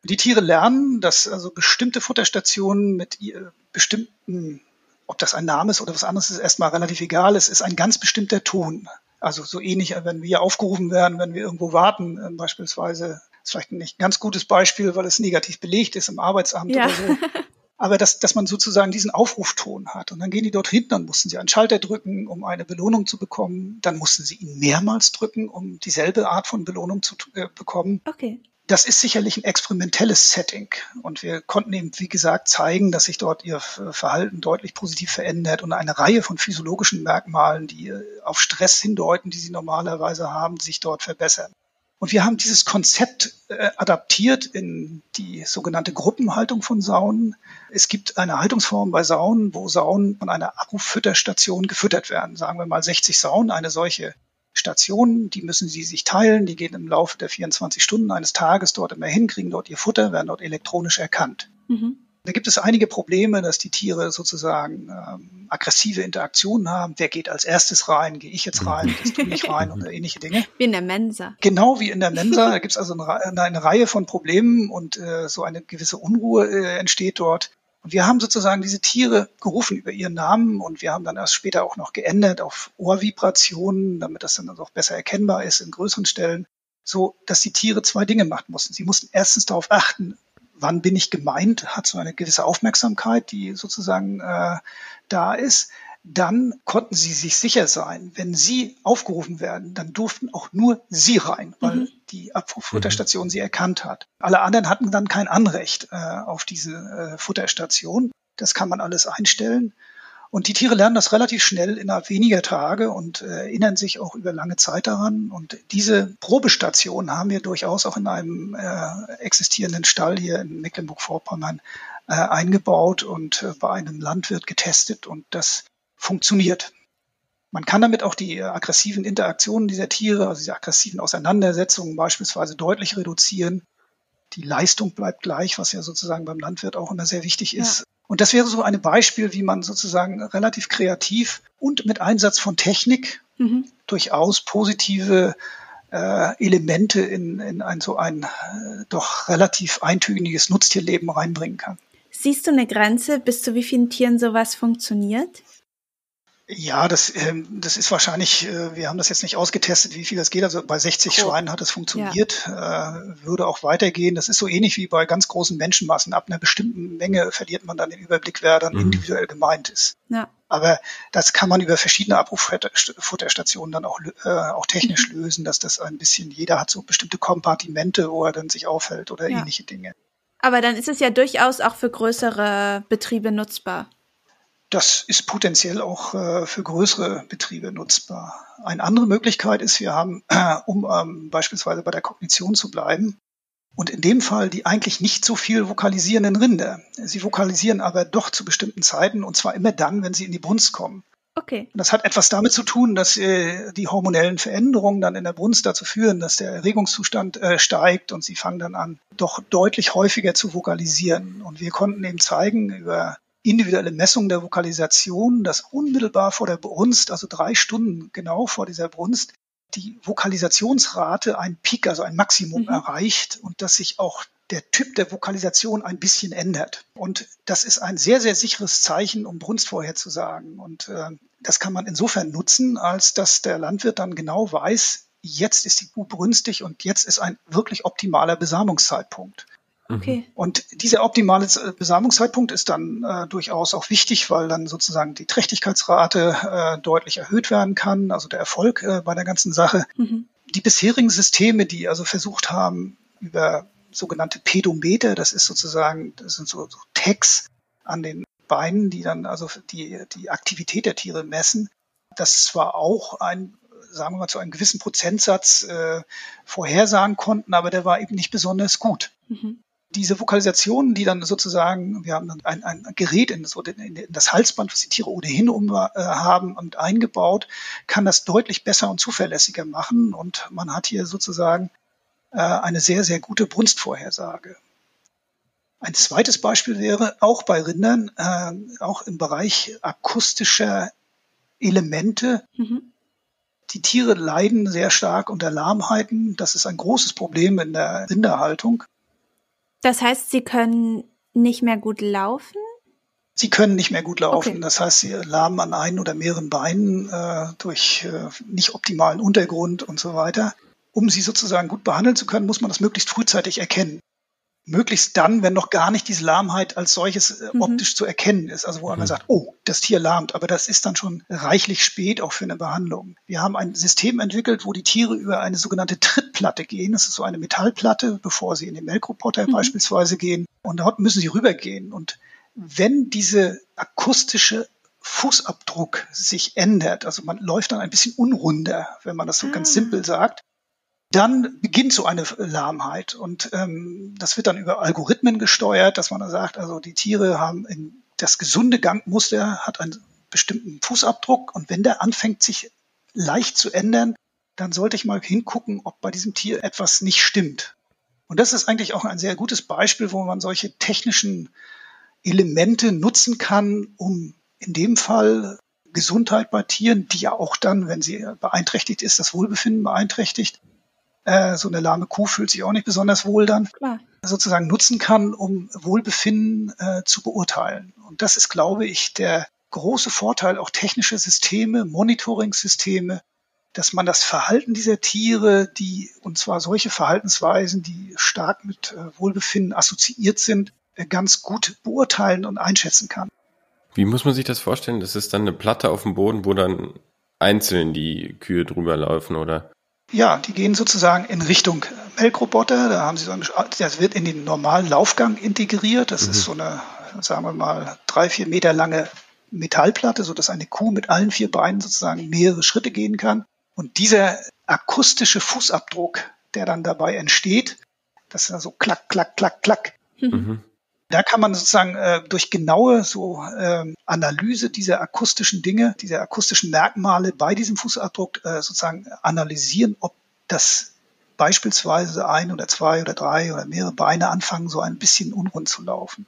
Die Tiere lernen, dass also bestimmte Futterstationen mit ihr, bestimmten, ob das ein Name ist oder was anderes ist, erstmal relativ egal. Es ist ein ganz bestimmter Ton. Also so ähnlich, wenn wir aufgerufen werden, wenn wir irgendwo warten, äh, beispielsweise. Das ist vielleicht ein nicht ganz gutes Beispiel, weil es negativ belegt ist im Arbeitsamt ja. oder so. aber dass, dass man sozusagen diesen Aufrufton hat. Und dann gehen die dort hinten, dann mussten sie einen Schalter drücken, um eine Belohnung zu bekommen. Dann mussten sie ihn mehrmals drücken, um dieselbe Art von Belohnung zu äh, bekommen. Okay. Das ist sicherlich ein experimentelles Setting. Und wir konnten eben, wie gesagt, zeigen, dass sich dort ihr Verhalten deutlich positiv verändert und eine Reihe von physiologischen Merkmalen, die äh, auf Stress hindeuten, die sie normalerweise haben, sich dort verbessern. Und wir haben dieses Konzept äh, adaptiert in die sogenannte Gruppenhaltung von Saunen. Es gibt eine Haltungsform bei Saunen, wo Saunen von einer Akkufütterstation gefüttert werden. Sagen wir mal 60 Saunen, eine solche Station, die müssen sie sich teilen, die gehen im Laufe der 24 Stunden eines Tages dort immer hin, kriegen dort ihr Futter, werden dort elektronisch erkannt. Mhm. Da gibt es einige Probleme, dass die Tiere sozusagen ähm, aggressive Interaktionen haben. Wer geht als erstes rein? Gehe ich jetzt rein? Gehst du nicht rein? Oder ähnliche Dinge. Wie in der Mensa. Genau wie in der Mensa. Da gibt es also eine, eine, Reihe von Problemen und äh, so eine gewisse Unruhe äh, entsteht dort. Und wir haben sozusagen diese Tiere gerufen über ihren Namen und wir haben dann erst später auch noch geändert auf Ohrvibrationen, damit das dann also auch besser erkennbar ist in größeren Stellen so dass die Tiere zwei Dinge machen mussten. Sie mussten erstens darauf achten, wann bin ich gemeint, hat so eine gewisse Aufmerksamkeit, die sozusagen äh, da ist. Dann konnten sie sich sicher sein, wenn sie aufgerufen werden, dann durften auch nur sie rein, weil mhm. die Abfutterstation mhm. sie erkannt hat. Alle anderen hatten dann kein Anrecht äh, auf diese äh, Futterstation. Das kann man alles einstellen. Und die Tiere lernen das relativ schnell innerhalb weniger Tage und äh, erinnern sich auch über lange Zeit daran. Und diese Probestation haben wir durchaus auch in einem äh, existierenden Stall hier in Mecklenburg-Vorpommern äh, eingebaut und äh, bei einem Landwirt getestet und das funktioniert. Man kann damit auch die aggressiven Interaktionen dieser Tiere, also diese aggressiven Auseinandersetzungen beispielsweise deutlich reduzieren. Die Leistung bleibt gleich, was ja sozusagen beim Landwirt auch immer sehr wichtig ist. Ja. Und das wäre so ein Beispiel, wie man sozusagen relativ kreativ und mit Einsatz von Technik mhm. durchaus positive äh, Elemente in, in ein so ein äh, doch relativ eintöniges Nutztierleben reinbringen kann. Siehst du eine Grenze, bis zu wie vielen Tieren sowas funktioniert? Ja, das, ähm, das ist wahrscheinlich, äh, wir haben das jetzt nicht ausgetestet, wie viel das geht. Also bei 60 oh. Schweinen hat es funktioniert, ja. äh, würde auch weitergehen. Das ist so ähnlich wie bei ganz großen Menschenmassen. Ab einer bestimmten Menge verliert man dann den Überblick, wer dann mhm. individuell gemeint ist. Ja. Aber das kann man über verschiedene Abruffutterstationen dann auch, äh, auch technisch mhm. lösen, dass das ein bisschen, jeder hat so bestimmte Kompartimente, wo er dann sich aufhält oder ja. ähnliche Dinge. Aber dann ist es ja durchaus auch für größere Betriebe nutzbar. Das ist potenziell auch äh, für größere Betriebe nutzbar. Eine andere Möglichkeit ist, wir haben, äh, um ähm, beispielsweise bei der Kognition zu bleiben, und in dem Fall die eigentlich nicht so viel vokalisierenden Rinder. Sie vokalisieren aber doch zu bestimmten Zeiten und zwar immer dann, wenn sie in die Brunst kommen. Okay. Und das hat etwas damit zu tun, dass äh, die hormonellen Veränderungen dann in der Brunst dazu führen, dass der Erregungszustand äh, steigt und sie fangen dann an, doch deutlich häufiger zu vokalisieren. Und wir konnten eben zeigen über individuelle Messung der Vokalisation, dass unmittelbar vor der Brunst, also drei Stunden genau vor dieser Brunst, die Vokalisationsrate ein Peak, also ein Maximum mhm. erreicht und dass sich auch der Typ der Vokalisation ein bisschen ändert. Und das ist ein sehr, sehr sicheres Zeichen, um Brunst vorherzusagen. Und äh, das kann man insofern nutzen, als dass der Landwirt dann genau weiß, jetzt ist die Kuh brünstig und jetzt ist ein wirklich optimaler Besamungszeitpunkt. Okay. Mhm. Und dieser optimale äh, Besamungszeitpunkt ist dann äh, durchaus auch wichtig, weil dann sozusagen die Trächtigkeitsrate äh, deutlich erhöht werden kann, also der Erfolg äh, bei der ganzen Sache. Mhm. Die bisherigen Systeme, die also versucht haben, über sogenannte Pedometer, das ist sozusagen, das sind so, so Tags an den Beinen, die dann also die, die Aktivität der Tiere messen, das zwar auch ein sagen wir mal, zu einem gewissen Prozentsatz äh, vorhersagen konnten, aber der war eben nicht besonders gut. Mhm diese Vokalisationen, die dann sozusagen, wir haben dann ein, ein Gerät in das, in das, Halsband, was die Tiere ohnehin um, äh, haben und eingebaut, kann das deutlich besser und zuverlässiger machen. Und man hat hier sozusagen äh, eine sehr, sehr gute Brunstvorhersage. Ein zweites Beispiel wäre auch bei Rindern, äh, auch im Bereich akustischer Elemente. Mhm. Die Tiere leiden sehr stark unter Lahmheiten. Das ist ein großes Problem in der Rinderhaltung. Das heißt, sie können nicht mehr gut laufen? Sie können nicht mehr gut laufen. Okay. Das heißt, sie lahmen an ein oder mehreren Beinen äh, durch äh, nicht optimalen Untergrund und so weiter. Um sie sozusagen gut behandeln zu können, muss man das möglichst frühzeitig erkennen möglichst dann, wenn noch gar nicht diese Lahmheit als solches äh, mhm. optisch zu erkennen ist. Also wo mhm. man sagt, oh, das Tier lahmt, aber das ist dann schon reichlich spät auch für eine Behandlung. Wir haben ein System entwickelt, wo die Tiere über eine sogenannte Trittplatte gehen. Das ist so eine Metallplatte, bevor sie in den Melkroboter mhm. beispielsweise gehen. Und dort müssen sie rübergehen. Und wenn diese akustische Fußabdruck sich ändert, also man läuft dann ein bisschen unrunder, wenn man das so ah. ganz simpel sagt, dann beginnt so eine Lahmheit. Und ähm, das wird dann über Algorithmen gesteuert, dass man dann sagt, also die Tiere haben in, das gesunde Gangmuster hat einen bestimmten Fußabdruck und wenn der anfängt, sich leicht zu ändern, dann sollte ich mal hingucken, ob bei diesem Tier etwas nicht stimmt. Und das ist eigentlich auch ein sehr gutes Beispiel, wo man solche technischen Elemente nutzen kann, um in dem Fall Gesundheit bei Tieren, die ja auch dann, wenn sie beeinträchtigt ist, das Wohlbefinden beeinträchtigt, äh, so eine lahme Kuh fühlt sich auch nicht besonders wohl dann, Klar. sozusagen nutzen kann, um Wohlbefinden äh, zu beurteilen. Und das ist, glaube ich, der große Vorteil, auch technische Systeme, Monitoring-Systeme, dass man das Verhalten dieser Tiere, die, und zwar solche Verhaltensweisen, die stark mit äh, Wohlbefinden assoziiert sind, äh, ganz gut beurteilen und einschätzen kann. Wie muss man sich das vorstellen? Das ist dann eine Platte auf dem Boden, wo dann einzeln die Kühe drüber laufen, oder? Ja, die gehen sozusagen in Richtung Melkroboter. Da haben sie so ein, das wird in den normalen Laufgang integriert. Das mhm. ist so eine, sagen wir mal, drei, vier Meter lange Metallplatte, so dass eine Kuh mit allen vier Beinen sozusagen mehrere Schritte gehen kann. Und dieser akustische Fußabdruck, der dann dabei entsteht, das ist dann so klack, klack, klack, klack. Mhm. Da kann man sozusagen äh, durch genaue so äh, Analyse dieser akustischen Dinge, dieser akustischen Merkmale bei diesem Fußabdruck äh, sozusagen analysieren, ob das beispielsweise ein oder zwei oder drei oder mehrere Beine anfangen, so ein bisschen unrund zu laufen.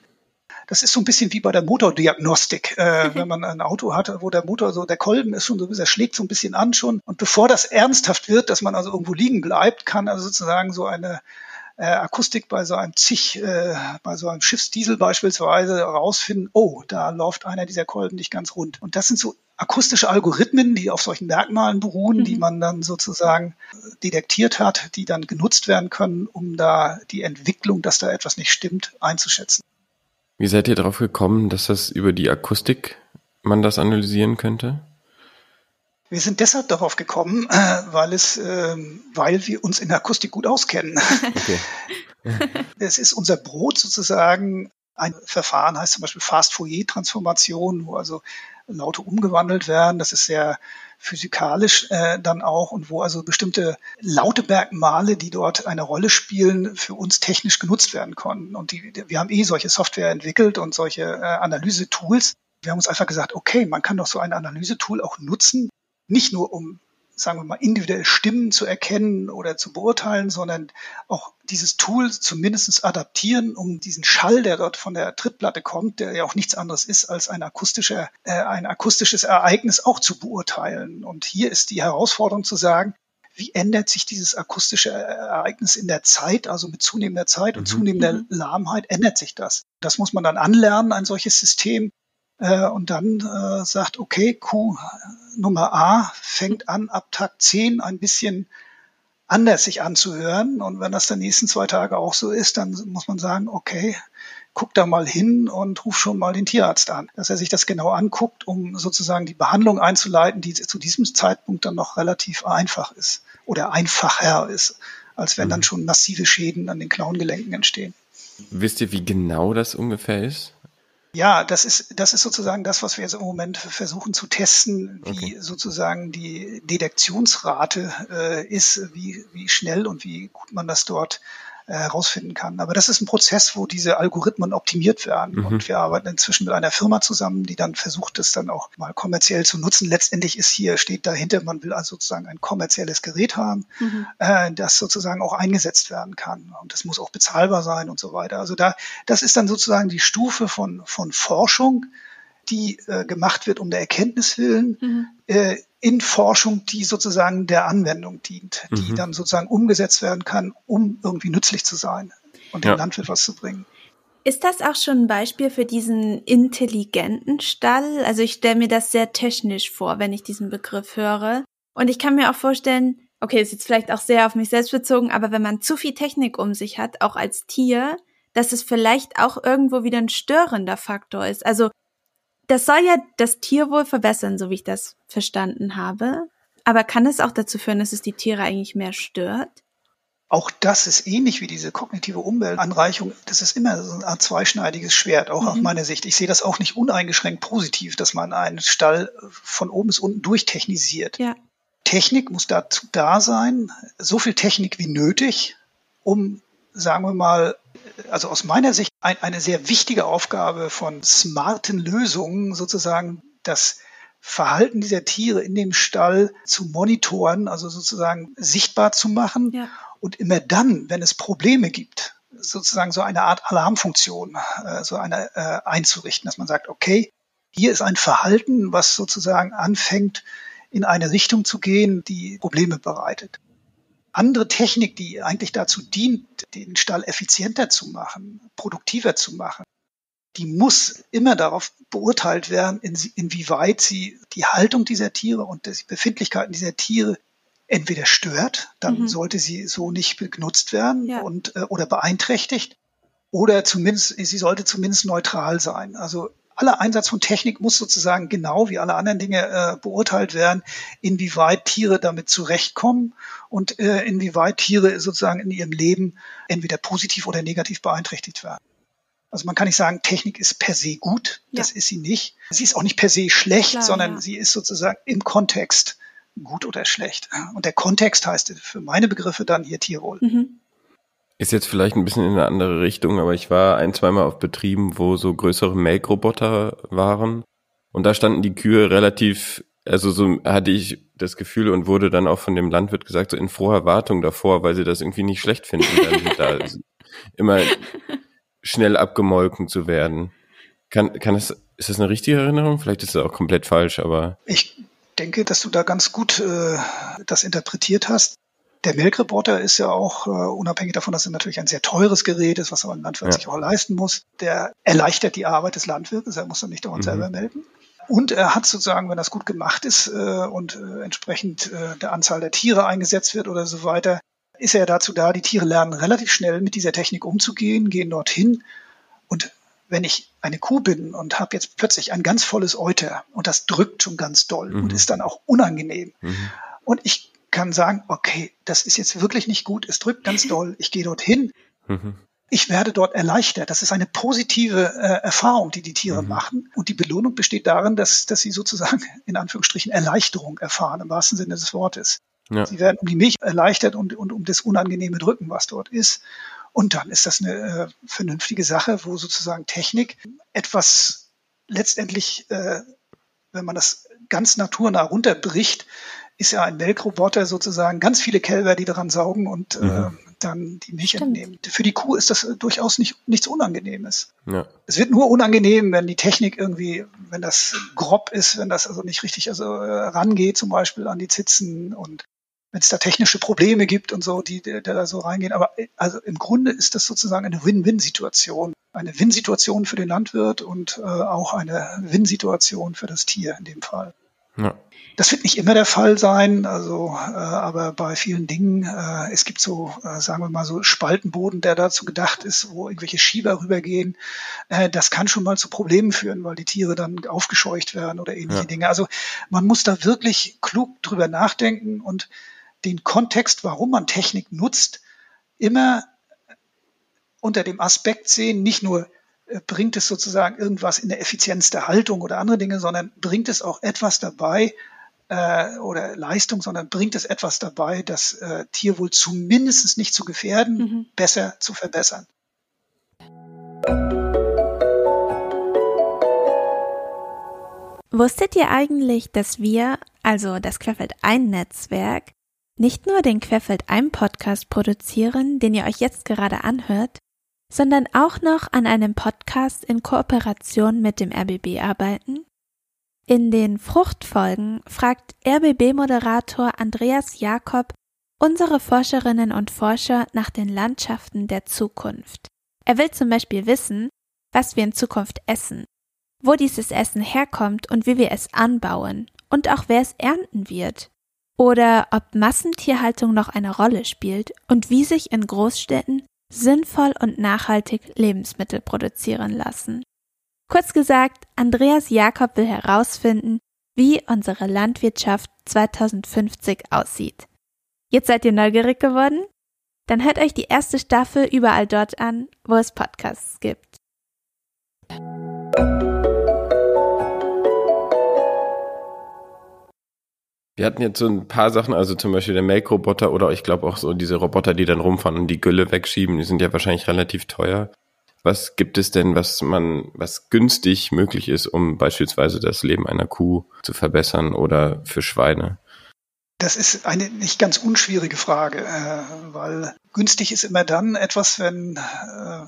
Das ist so ein bisschen wie bei der Motordiagnostik, äh, wenn man ein Auto hat, wo der Motor so, der Kolben ist schon so, der schlägt so ein bisschen an schon. Und bevor das ernsthaft wird, dass man also irgendwo liegen bleibt, kann also sozusagen so eine äh, Akustik bei so einem Zig, äh, bei so einem Schiffsdiesel beispielsweise rausfinden, oh, da läuft einer dieser Kolben nicht ganz rund. Und das sind so akustische Algorithmen, die auf solchen Merkmalen beruhen, mhm. die man dann sozusagen detektiert hat, die dann genutzt werden können, um da die Entwicklung, dass da etwas nicht stimmt, einzuschätzen. Wie seid ihr darauf gekommen, dass das über die Akustik man das analysieren könnte? Wir sind deshalb darauf gekommen, äh, weil es, äh, weil wir uns in der Akustik gut auskennen. Okay. es ist unser Brot sozusagen. Ein Verfahren heißt zum Beispiel Fast-Fourier-Transformation, wo also Laute umgewandelt werden. Das ist sehr physikalisch äh, dann auch und wo also bestimmte Lautemerkmale, die dort eine Rolle spielen, für uns technisch genutzt werden konnten. Und die, wir haben eh solche Software entwickelt und solche äh, Analyse-Tools. Wir haben uns einfach gesagt, okay, man kann doch so ein Analyse-Tool auch nutzen, nicht nur um sagen wir mal, individuelle Stimmen zu erkennen oder zu beurteilen, sondern auch dieses Tool zumindest adaptieren, um diesen Schall, der dort von der Trittplatte kommt, der ja auch nichts anderes ist als ein akustischer, äh, ein akustisches Ereignis auch zu beurteilen. Und hier ist die Herausforderung zu sagen, wie ändert sich dieses akustische Ereignis in der Zeit, also mit zunehmender Zeit und mhm. zunehmender mhm. Lahmheit ändert sich das. Das muss man dann anlernen, ein solches System und dann äh, sagt, okay, Q Nummer A fängt an, ab Tag 10 ein bisschen anders sich anzuhören. Und wenn das dann nächsten zwei Tage auch so ist, dann muss man sagen, okay, guck da mal hin und ruf schon mal den Tierarzt an, dass er sich das genau anguckt, um sozusagen die Behandlung einzuleiten, die zu diesem Zeitpunkt dann noch relativ einfach ist oder einfacher ist, als wenn dann mhm. schon massive Schäden an den Knochengelenken entstehen. Wisst ihr, wie genau das ungefähr ist? Ja, das ist, das ist sozusagen das, was wir jetzt im Moment versuchen zu testen, wie okay. sozusagen die Detektionsrate äh, ist, wie, wie schnell und wie gut man das dort herausfinden kann. Aber das ist ein Prozess, wo diese Algorithmen optimiert werden. Mhm. Und wir arbeiten inzwischen mit einer Firma zusammen, die dann versucht, das dann auch mal kommerziell zu nutzen. Letztendlich ist hier, steht dahinter, man will also sozusagen ein kommerzielles Gerät haben, mhm. äh, das sozusagen auch eingesetzt werden kann. Und das muss auch bezahlbar sein und so weiter. Also da, das ist dann sozusagen die Stufe von, von Forschung, die äh, gemacht wird um der Erkenntnis willen, mhm. äh, in Forschung, die sozusagen der Anwendung dient, die mhm. dann sozusagen umgesetzt werden kann, um irgendwie nützlich zu sein und dem ja. Landwirt was zu bringen. Ist das auch schon ein Beispiel für diesen intelligenten Stall? Also ich stelle mir das sehr technisch vor, wenn ich diesen Begriff höre. Und ich kann mir auch vorstellen, okay, ist jetzt vielleicht auch sehr auf mich selbst bezogen, aber wenn man zu viel Technik um sich hat, auch als Tier, dass es vielleicht auch irgendwo wieder ein störender Faktor ist. Also das soll ja das Tierwohl verbessern, so wie ich das verstanden habe. Aber kann es auch dazu führen, dass es die Tiere eigentlich mehr stört? Auch das ist ähnlich wie diese kognitive Umweltanreichung. Das ist immer so ein zweischneidiges Schwert, auch mhm. aus meiner Sicht. Ich sehe das auch nicht uneingeschränkt positiv, dass man einen Stall von oben bis unten durchtechnisiert. Ja. Technik muss dazu da sein, so viel Technik wie nötig, um, sagen wir mal, also aus meiner Sicht ein, eine sehr wichtige Aufgabe von smarten Lösungen, sozusagen das Verhalten dieser Tiere in dem Stall zu monitoren, also sozusagen sichtbar zu machen ja. und immer dann, wenn es Probleme gibt, sozusagen so eine Art Alarmfunktion, äh, so eine äh, einzurichten, dass man sagt, okay, hier ist ein Verhalten, was sozusagen anfängt, in eine Richtung zu gehen, die Probleme bereitet andere Technik, die eigentlich dazu dient, den Stall effizienter zu machen, produktiver zu machen, die muss immer darauf beurteilt werden, in, inwieweit sie die Haltung dieser Tiere und die Befindlichkeiten dieser Tiere entweder stört, dann mhm. sollte sie so nicht genutzt werden ja. und äh, oder beeinträchtigt oder zumindest sie sollte zumindest neutral sein. Also aller Einsatz von Technik muss sozusagen genau wie alle anderen Dinge äh, beurteilt werden, inwieweit Tiere damit zurechtkommen und äh, inwieweit Tiere sozusagen in ihrem Leben entweder positiv oder negativ beeinträchtigt werden. Also man kann nicht sagen, Technik ist per se gut, das ja. ist sie nicht. Sie ist auch nicht per se schlecht, Klar, sondern ja. sie ist sozusagen im Kontext gut oder schlecht. Und der Kontext heißt für meine Begriffe dann hier Tierwohl. Mhm. Ist jetzt vielleicht ein bisschen in eine andere Richtung, aber ich war ein, zweimal auf Betrieben, wo so größere Melkroboter waren. Und da standen die Kühe relativ, also so hatte ich das Gefühl und wurde dann auch von dem Landwirt gesagt, so in froher Wartung davor, weil sie das irgendwie nicht schlecht finden, dann da immer schnell abgemolken zu werden. Kann, kann es, ist das eine richtige Erinnerung? Vielleicht ist das auch komplett falsch, aber. Ich denke, dass du da ganz gut äh, das interpretiert hast. Der Melkreporter ist ja auch, äh, unabhängig davon, dass er natürlich ein sehr teures Gerät ist, was aber ein Landwirt ja. sich auch leisten muss, der erleichtert die Arbeit des Landwirtes, er muss dann nicht dauernd mhm. selber melken. Und er hat sozusagen, wenn das gut gemacht ist äh, und äh, entsprechend äh, der Anzahl der Tiere eingesetzt wird oder so weiter, ist er dazu da, die Tiere lernen relativ schnell mit dieser Technik umzugehen, gehen dorthin. Und wenn ich eine Kuh bin und habe jetzt plötzlich ein ganz volles Euter und das drückt schon ganz doll mhm. und ist dann auch unangenehm. Mhm. Und ich kann sagen, okay, das ist jetzt wirklich nicht gut, es drückt ganz doll, ich gehe dorthin. Mhm. Ich werde dort erleichtert. Das ist eine positive äh, Erfahrung, die die Tiere mhm. machen. Und die Belohnung besteht darin, dass, dass sie sozusagen in Anführungsstrichen Erleichterung erfahren, im wahrsten Sinne des Wortes. Ja. Sie werden um die Milch erleichtert und, und um das unangenehme Drücken, was dort ist. Und dann ist das eine äh, vernünftige Sache, wo sozusagen Technik etwas letztendlich, äh, wenn man das ganz naturnah runterbricht, ist ja ein Melkroboter sozusagen ganz viele Kälber, die daran saugen und äh, mhm. äh, dann die Milch Stimmt. entnehmen. Für die Kuh ist das durchaus nicht, nichts Unangenehmes. Ja. Es wird nur unangenehm, wenn die Technik irgendwie, wenn das grob ist, wenn das also nicht richtig also äh, rangeht, zum Beispiel an die Zitzen und wenn es da technische Probleme gibt und so, die, die, da so reingehen. Aber also im Grunde ist das sozusagen eine Win-Win-Situation. Eine Win-Situation für den Landwirt und äh, auch eine Win-Situation für das Tier in dem Fall. Ja. Das wird nicht immer der Fall sein, also äh, aber bei vielen Dingen, äh, es gibt so, äh, sagen wir mal so Spaltenboden, der dazu gedacht ist, wo irgendwelche Schieber rübergehen. Äh, das kann schon mal zu Problemen führen, weil die Tiere dann aufgescheucht werden oder ähnliche ja. Dinge. Also man muss da wirklich klug drüber nachdenken und den Kontext, warum man Technik nutzt, immer unter dem Aspekt sehen, nicht nur äh, bringt es sozusagen irgendwas in der Effizienz der Haltung oder andere Dinge, sondern bringt es auch etwas dabei äh, oder Leistung, sondern bringt es etwas dabei, das äh, Tierwohl zumindest nicht zu gefährden, mhm. besser zu verbessern. Wusstet ihr eigentlich, dass wir, also das Querfeld ein Netzwerk, nicht nur den Querfeld ein Podcast produzieren, den ihr euch jetzt gerade anhört, sondern auch noch an einem Podcast in Kooperation mit dem RBB arbeiten? In den Fruchtfolgen fragt RBB-Moderator Andreas Jakob unsere Forscherinnen und Forscher nach den Landschaften der Zukunft. Er will zum Beispiel wissen, was wir in Zukunft essen, wo dieses Essen herkommt und wie wir es anbauen und auch wer es ernten wird oder ob Massentierhaltung noch eine Rolle spielt und wie sich in Großstädten sinnvoll und nachhaltig Lebensmittel produzieren lassen. Kurz gesagt, Andreas Jakob will herausfinden, wie unsere Landwirtschaft 2050 aussieht. Jetzt seid ihr neugierig geworden? Dann hört euch die erste Staffel überall dort an, wo es Podcasts gibt. Wir hatten jetzt so ein paar Sachen, also zum Beispiel der Make-Roboter oder ich glaube auch so diese Roboter, die dann rumfahren und die Gülle wegschieben, die sind ja wahrscheinlich relativ teuer. Was gibt es denn, was man, was günstig möglich ist, um beispielsweise das Leben einer Kuh zu verbessern oder für Schweine? Das ist eine nicht ganz unschwierige Frage, äh, weil günstig ist immer dann etwas, wenn äh,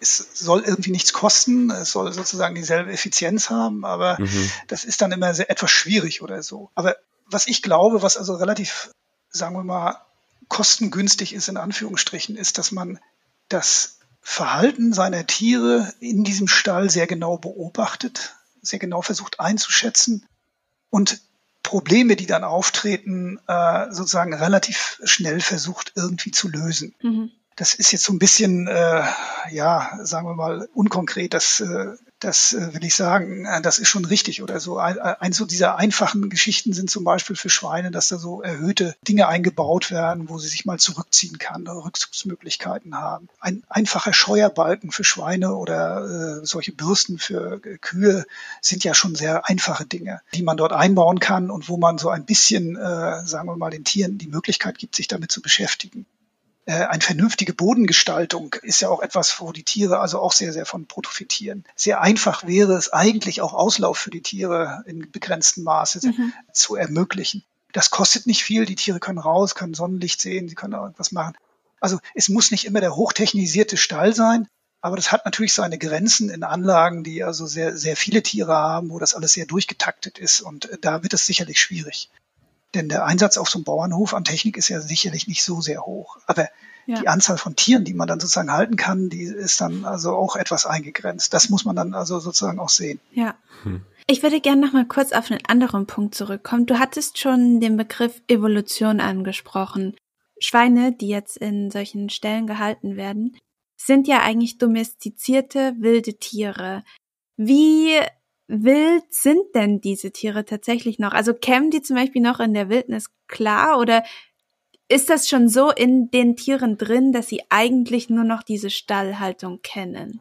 es soll irgendwie nichts kosten, es soll sozusagen dieselbe Effizienz haben, aber mhm. das ist dann immer sehr, etwas schwierig oder so. Aber was ich glaube, was also relativ, sagen wir mal, kostengünstig ist, in Anführungsstrichen, ist, dass man das Verhalten seiner Tiere in diesem Stall sehr genau beobachtet, sehr genau versucht einzuschätzen und Probleme, die dann auftreten, äh, sozusagen relativ schnell versucht irgendwie zu lösen. Mhm. Das ist jetzt so ein bisschen, äh, ja, sagen wir mal, unkonkret. Das äh, das äh, will ich sagen, äh, das ist schon richtig oder so. Ein, ein so dieser einfachen Geschichten sind zum Beispiel für Schweine, dass da so erhöhte Dinge eingebaut werden, wo sie sich mal zurückziehen kann, Rückzugsmöglichkeiten haben. Ein einfacher Scheuerbalken für Schweine oder äh, solche Bürsten für äh, Kühe sind ja schon sehr einfache Dinge, die man dort einbauen kann und wo man so ein bisschen, äh, sagen wir mal, den Tieren die Möglichkeit gibt, sich damit zu beschäftigen. Äh, eine vernünftige Bodengestaltung ist ja auch etwas, wo die Tiere also auch sehr, sehr von profitieren. Sehr einfach wäre es eigentlich auch Auslauf für die Tiere in begrenztem Maße mhm. zu ermöglichen. Das kostet nicht viel. Die Tiere können raus, können Sonnenlicht sehen, sie können irgendwas machen. Also es muss nicht immer der hochtechnisierte Stall sein, aber das hat natürlich seine Grenzen in Anlagen, die also sehr, sehr viele Tiere haben, wo das alles sehr durchgetaktet ist. Und äh, da wird es sicherlich schwierig. Denn der Einsatz auf so einem Bauernhof an Technik ist ja sicherlich nicht so sehr hoch. Aber ja. die Anzahl von Tieren, die man dann sozusagen halten kann, die ist dann also auch etwas eingegrenzt. Das muss man dann also sozusagen auch sehen. Ja. Hm. Ich würde gerne noch mal kurz auf einen anderen Punkt zurückkommen. Du hattest schon den Begriff Evolution angesprochen. Schweine, die jetzt in solchen Stellen gehalten werden, sind ja eigentlich domestizierte wilde Tiere. Wie wild sind denn diese Tiere tatsächlich noch? Also kämen die zum Beispiel noch in der Wildnis klar oder ist das schon so in den Tieren drin, dass sie eigentlich nur noch diese Stallhaltung kennen?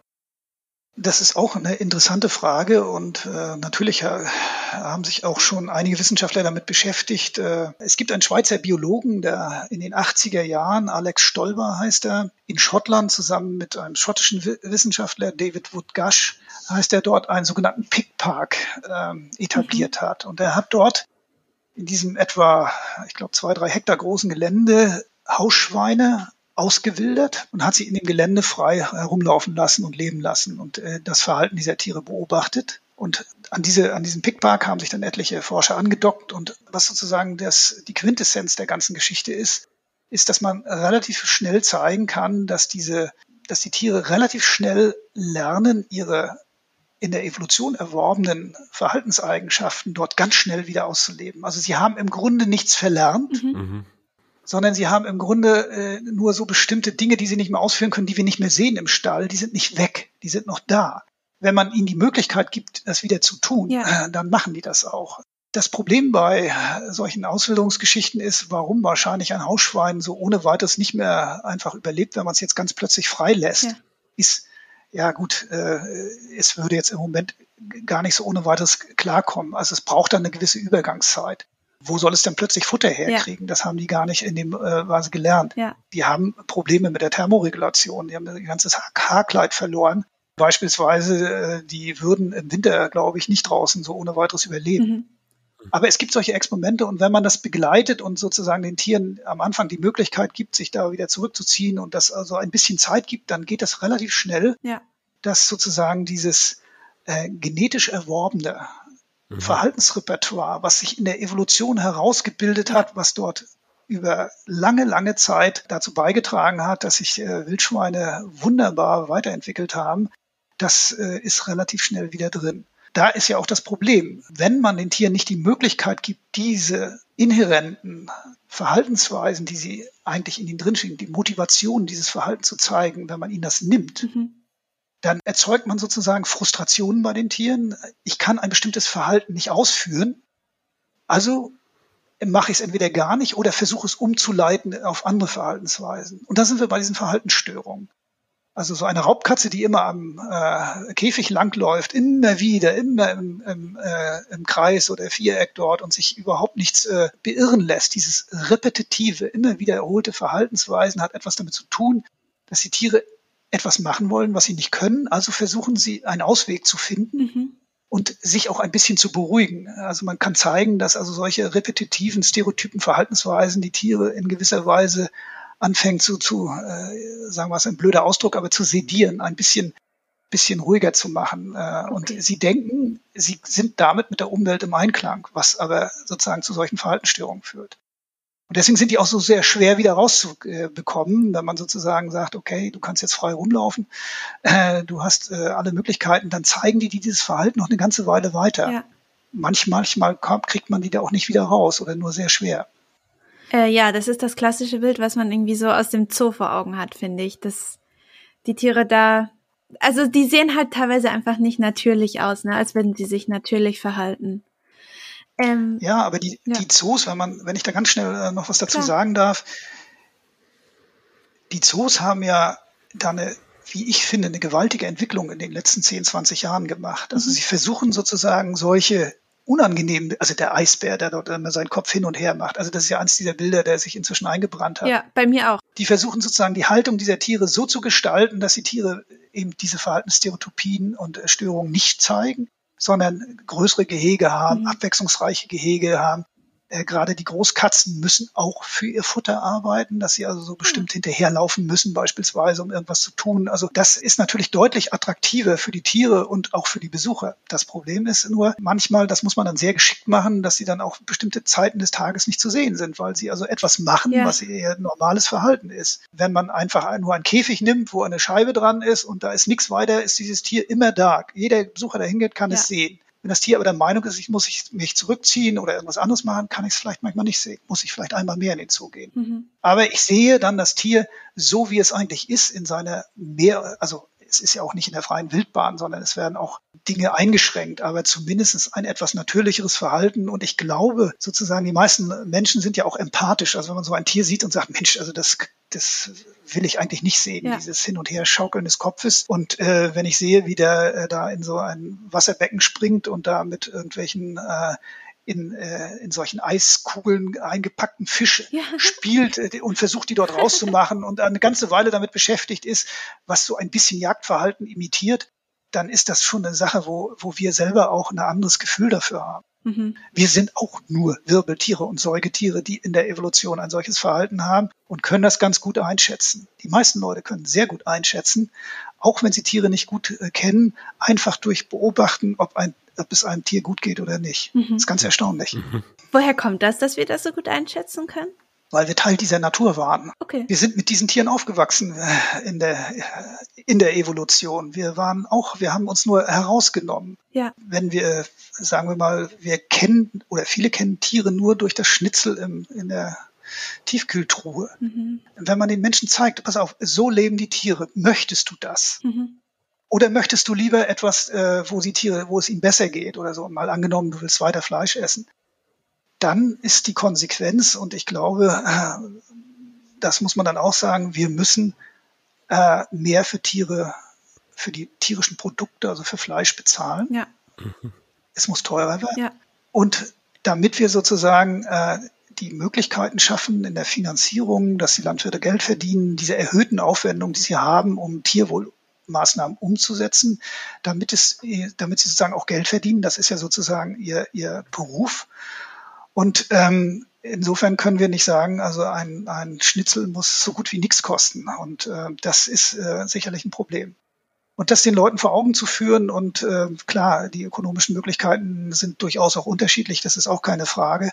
Das ist auch eine interessante Frage und äh, natürlich haben sich auch schon einige Wissenschaftler damit beschäftigt. Äh, es gibt einen Schweizer Biologen, der in den 80er Jahren, Alex Stolber heißt er, in Schottland zusammen mit einem schottischen Wissenschaftler, David Wood Gush, heißt er dort einen sogenannten Pig Park ähm, etabliert mhm. hat. Und er hat dort in diesem etwa, ich glaube, zwei, drei Hektar großen Gelände Hausschweine ausgewildert und hat sie in dem Gelände frei herumlaufen lassen und leben lassen und äh, das Verhalten dieser Tiere beobachtet. Und an, diese, an diesem Pickpark haben sich dann etliche Forscher angedockt. Und was sozusagen das, die Quintessenz der ganzen Geschichte ist, ist, dass man relativ schnell zeigen kann, dass diese, dass die Tiere relativ schnell lernen, ihre in der Evolution erworbenen Verhaltenseigenschaften dort ganz schnell wieder auszuleben. Also sie haben im Grunde nichts verlernt, mhm. Sondern sie haben im Grunde äh, nur so bestimmte Dinge, die sie nicht mehr ausführen können, die wir nicht mehr sehen im Stall. Die sind nicht weg, die sind noch da. Wenn man ihnen die Möglichkeit gibt, das wieder zu tun, ja. äh, dann machen die das auch. Das Problem bei solchen Ausbildungsgeschichten ist, warum wahrscheinlich ein Hausschwein so ohne weiteres nicht mehr einfach überlebt, wenn man es jetzt ganz plötzlich freilässt, ja. ist, ja gut, äh, es würde jetzt im Moment gar nicht so ohne weiteres klarkommen. Also es braucht dann eine gewisse Übergangszeit wo soll es denn plötzlich Futter herkriegen? Ja. Das haben die gar nicht in dem äh, Weise gelernt. Ja. Die haben Probleme mit der Thermoregulation. Die haben ihr ganzes Haarkleid verloren. Beispielsweise, äh, die würden im Winter, glaube ich, nicht draußen so ohne weiteres überleben. Mhm. Aber es gibt solche Experimente und wenn man das begleitet und sozusagen den Tieren am Anfang die Möglichkeit gibt, sich da wieder zurückzuziehen und das also ein bisschen Zeit gibt, dann geht das relativ schnell, ja. dass sozusagen dieses äh, genetisch Erworbene, Mhm. Verhaltensrepertoire, was sich in der Evolution herausgebildet hat, was dort über lange, lange Zeit dazu beigetragen hat, dass sich äh, Wildschweine wunderbar weiterentwickelt haben, das äh, ist relativ schnell wieder drin. Da ist ja auch das Problem, wenn man den Tieren nicht die Möglichkeit gibt, diese inhärenten Verhaltensweisen, die sie eigentlich in ihnen drinstehen, die Motivation dieses Verhaltens zu zeigen, wenn man ihnen das nimmt, mhm dann erzeugt man sozusagen Frustrationen bei den Tieren. Ich kann ein bestimmtes Verhalten nicht ausführen. Also mache ich es entweder gar nicht oder versuche es umzuleiten auf andere Verhaltensweisen. Und da sind wir bei diesen Verhaltensstörungen. Also so eine Raubkatze, die immer am äh, Käfig langläuft, immer wieder, immer im, im, äh, im Kreis oder Viereck dort und sich überhaupt nichts äh, beirren lässt. Dieses repetitive, immer wiederholte Verhaltensweisen hat etwas damit zu tun, dass die Tiere etwas machen wollen, was sie nicht können. Also versuchen sie einen Ausweg zu finden. Mhm. Und sich auch ein bisschen zu beruhigen. Also man kann zeigen, dass also solche repetitiven, stereotypen Verhaltensweisen die Tiere in gewisser Weise anfängt zu, zu äh, sagen wir es ein blöder Ausdruck, aber zu sedieren, ein bisschen, bisschen ruhiger zu machen. Äh, okay. Und sie denken, sie sind damit mit der Umwelt im Einklang, was aber sozusagen zu solchen Verhaltensstörungen führt. Und deswegen sind die auch so sehr schwer wieder rauszubekommen, wenn man sozusagen sagt, okay, du kannst jetzt frei rumlaufen, äh, du hast äh, alle Möglichkeiten, dann zeigen die, die dieses Verhalten noch eine ganze Weile weiter. Ja. Manchmal, manchmal kriegt man die da auch nicht wieder raus oder nur sehr schwer. Äh, ja, das ist das klassische Bild, was man irgendwie so aus dem Zoo vor Augen hat, finde ich, dass die Tiere da, also die sehen halt teilweise einfach nicht natürlich aus, ne, als würden sie sich natürlich verhalten. Ähm, ja, aber die, ja. die Zoos, wenn man, wenn ich da ganz schnell äh, noch was dazu Klar. sagen darf, die Zoos haben ja da eine, wie ich finde, eine gewaltige Entwicklung in den letzten 10, 20 Jahren gemacht. Also mhm. sie versuchen sozusagen solche unangenehm, also der Eisbär, der dort immer seinen Kopf hin und her macht. Also das ist ja eins dieser Bilder, der sich inzwischen eingebrannt hat. Ja, bei mir auch. Die versuchen sozusagen die Haltung dieser Tiere so zu gestalten, dass die Tiere eben diese Verhaltensstereotypien und Störungen nicht zeigen, sondern größere Gehege haben, mhm. abwechslungsreiche Gehege haben, äh, gerade die Großkatzen müssen auch für ihr Futter arbeiten, dass sie also so bestimmt mhm. hinterherlaufen müssen, beispielsweise, um irgendwas zu tun. Also das ist natürlich deutlich attraktiver für die Tiere und auch für die Besucher. Das Problem ist nur manchmal, das muss man dann sehr geschickt machen, dass sie dann auch bestimmte Zeiten des Tages nicht zu sehen sind, weil sie also etwas machen, ja. was ihr normales Verhalten ist. Wenn man einfach nur einen Käfig nimmt, wo eine Scheibe dran ist und da ist nichts weiter, ist dieses Tier immer da. Jeder Besucher, der hingeht, kann ja. es sehen. Wenn das Tier aber der Meinung ist, ich muss mich zurückziehen oder irgendwas anderes machen, kann ich es vielleicht manchmal nicht sehen. Muss ich vielleicht einmal mehr in den Zoo gehen. Mhm. Aber ich sehe dann das Tier so, wie es eigentlich ist, in seiner mehr, also es ist ja auch nicht in der freien Wildbahn, sondern es werden auch Dinge eingeschränkt, aber zumindest ein etwas natürlicheres Verhalten. Und ich glaube sozusagen, die meisten Menschen sind ja auch empathisch. Also wenn man so ein Tier sieht und sagt, Mensch, also das, das will ich eigentlich nicht sehen, ja. dieses Hin- und Her-Schaukeln des Kopfes. Und äh, wenn ich sehe, wie der äh, da in so ein Wasserbecken springt und da mit irgendwelchen äh, in, äh, in solchen Eiskugeln eingepackten Fisch ja. spielt äh, und versucht, die dort rauszumachen und eine ganze Weile damit beschäftigt ist, was so ein bisschen Jagdverhalten imitiert, dann ist das schon eine Sache, wo, wo wir selber auch ein anderes Gefühl dafür haben. Mhm. Wir sind auch nur Wirbeltiere und Säugetiere, die in der Evolution ein solches Verhalten haben und können das ganz gut einschätzen. Die meisten Leute können sehr gut einschätzen, auch wenn sie Tiere nicht gut äh, kennen, einfach durch Beobachten, ob, ein, ob es einem Tier gut geht oder nicht. Mhm. Das ist ganz erstaunlich. Mhm. Woher kommt das, dass wir das so gut einschätzen können? weil wir Teil dieser Natur waren. Okay. Wir sind mit diesen Tieren aufgewachsen äh, in der, in der Evolution. Wir waren auch, wir haben uns nur herausgenommen. Ja. Wenn wir, sagen wir mal, wir kennen oder viele kennen Tiere nur durch das Schnitzel im, in der Tiefkühltruhe. Mhm. Wenn man den Menschen zeigt, pass auf, so leben die Tiere, möchtest du das? Mhm. Oder möchtest du lieber etwas, äh, wo sie Tiere, wo es ihnen besser geht oder so? Mal angenommen, du willst weiter Fleisch essen dann ist die Konsequenz, und ich glaube, äh, das muss man dann auch sagen, wir müssen äh, mehr für Tiere, für die tierischen Produkte, also für Fleisch bezahlen. Ja. Es muss teurer werden. Ja. Und damit wir sozusagen äh, die Möglichkeiten schaffen in der Finanzierung, dass die Landwirte Geld verdienen, diese erhöhten Aufwendungen, die sie haben, um Tierwohlmaßnahmen umzusetzen, damit es, damit sie sozusagen auch Geld verdienen. Das ist ja sozusagen ihr, ihr Beruf. Und ähm, insofern können wir nicht sagen, also ein, ein Schnitzel muss so gut wie nichts kosten. Und äh, das ist äh, sicherlich ein Problem. Und das den Leuten vor Augen zu führen und äh, klar, die ökonomischen Möglichkeiten sind durchaus auch unterschiedlich, das ist auch keine Frage.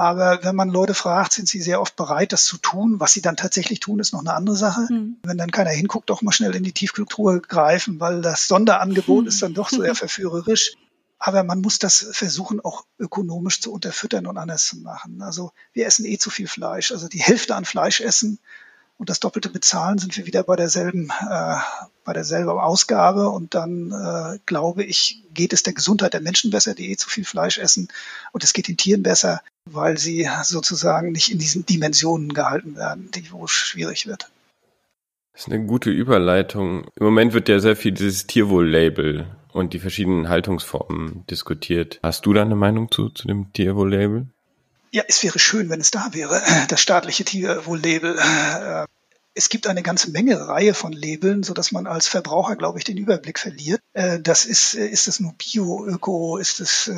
Aber wenn man Leute fragt, sind sie sehr oft bereit, das zu tun. Was sie dann tatsächlich tun, ist noch eine andere Sache. Mhm. Wenn dann keiner hinguckt, doch mal schnell in die Tiefkühltruhe greifen, weil das Sonderangebot mhm. ist dann doch sehr verführerisch. Aber man muss das versuchen, auch ökonomisch zu unterfüttern und anders zu machen. Also wir essen eh zu viel Fleisch. Also die Hälfte an Fleisch essen und das Doppelte bezahlen, sind wir wieder bei derselben, äh, bei derselben Ausgabe. Und dann, äh, glaube ich, geht es der Gesundheit der Menschen besser, die eh zu viel Fleisch essen. Und es geht den Tieren besser, weil sie sozusagen nicht in diesen Dimensionen gehalten werden, die wo schwierig wird. Das ist eine gute Überleitung. Im Moment wird ja sehr viel dieses Tierwohl-Label und die verschiedenen Haltungsformen diskutiert. Hast du da eine Meinung zu, zu dem Tierwohl-Label? Ja, es wäre schön, wenn es da wäre, das staatliche Tierwohl-Label. Äh, es gibt eine ganze Menge Reihe von Labeln, so dass man als Verbraucher, glaube ich, den Überblick verliert. Äh, das ist, äh, ist es nur Bio, Öko, ist es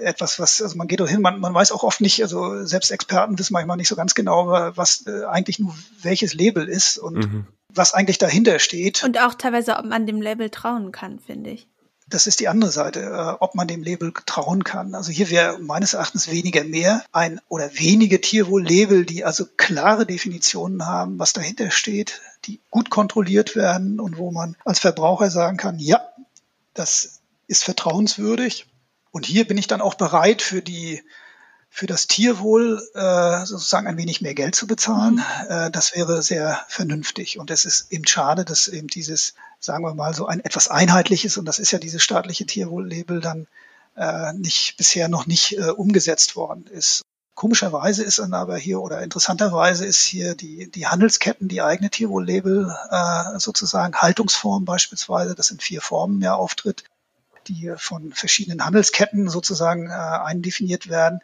etwas, was, also man geht doch hin, man, man weiß auch oft nicht, also selbst Experten wissen manchmal nicht so ganz genau, was eigentlich nur welches Label ist und mhm. was eigentlich dahinter steht. Und auch teilweise, ob man dem Label trauen kann, finde ich. Das ist die andere Seite, äh, ob man dem Label trauen kann. Also hier wäre meines Erachtens weniger mehr ein oder wenige Tierwohl-Label, die also klare Definitionen haben, was dahinter steht, die gut kontrolliert werden und wo man als Verbraucher sagen kann, ja, das ist vertrauenswürdig. Und hier bin ich dann auch bereit für die für das Tierwohl äh, sozusagen ein wenig mehr Geld zu bezahlen. Mhm. Äh, das wäre sehr vernünftig. Und es ist eben schade, dass eben dieses, sagen wir mal, so ein etwas einheitliches, und das ist ja dieses staatliche Tierwohl-Label, dann äh, nicht bisher noch nicht äh, umgesetzt worden ist. Komischerweise ist dann aber hier oder interessanterweise ist hier die, die Handelsketten die eigene Tierwohl-Label äh, sozusagen Haltungsform beispielsweise, das in vier Formen ja auftritt, die von verschiedenen Handelsketten sozusagen äh, eindefiniert werden.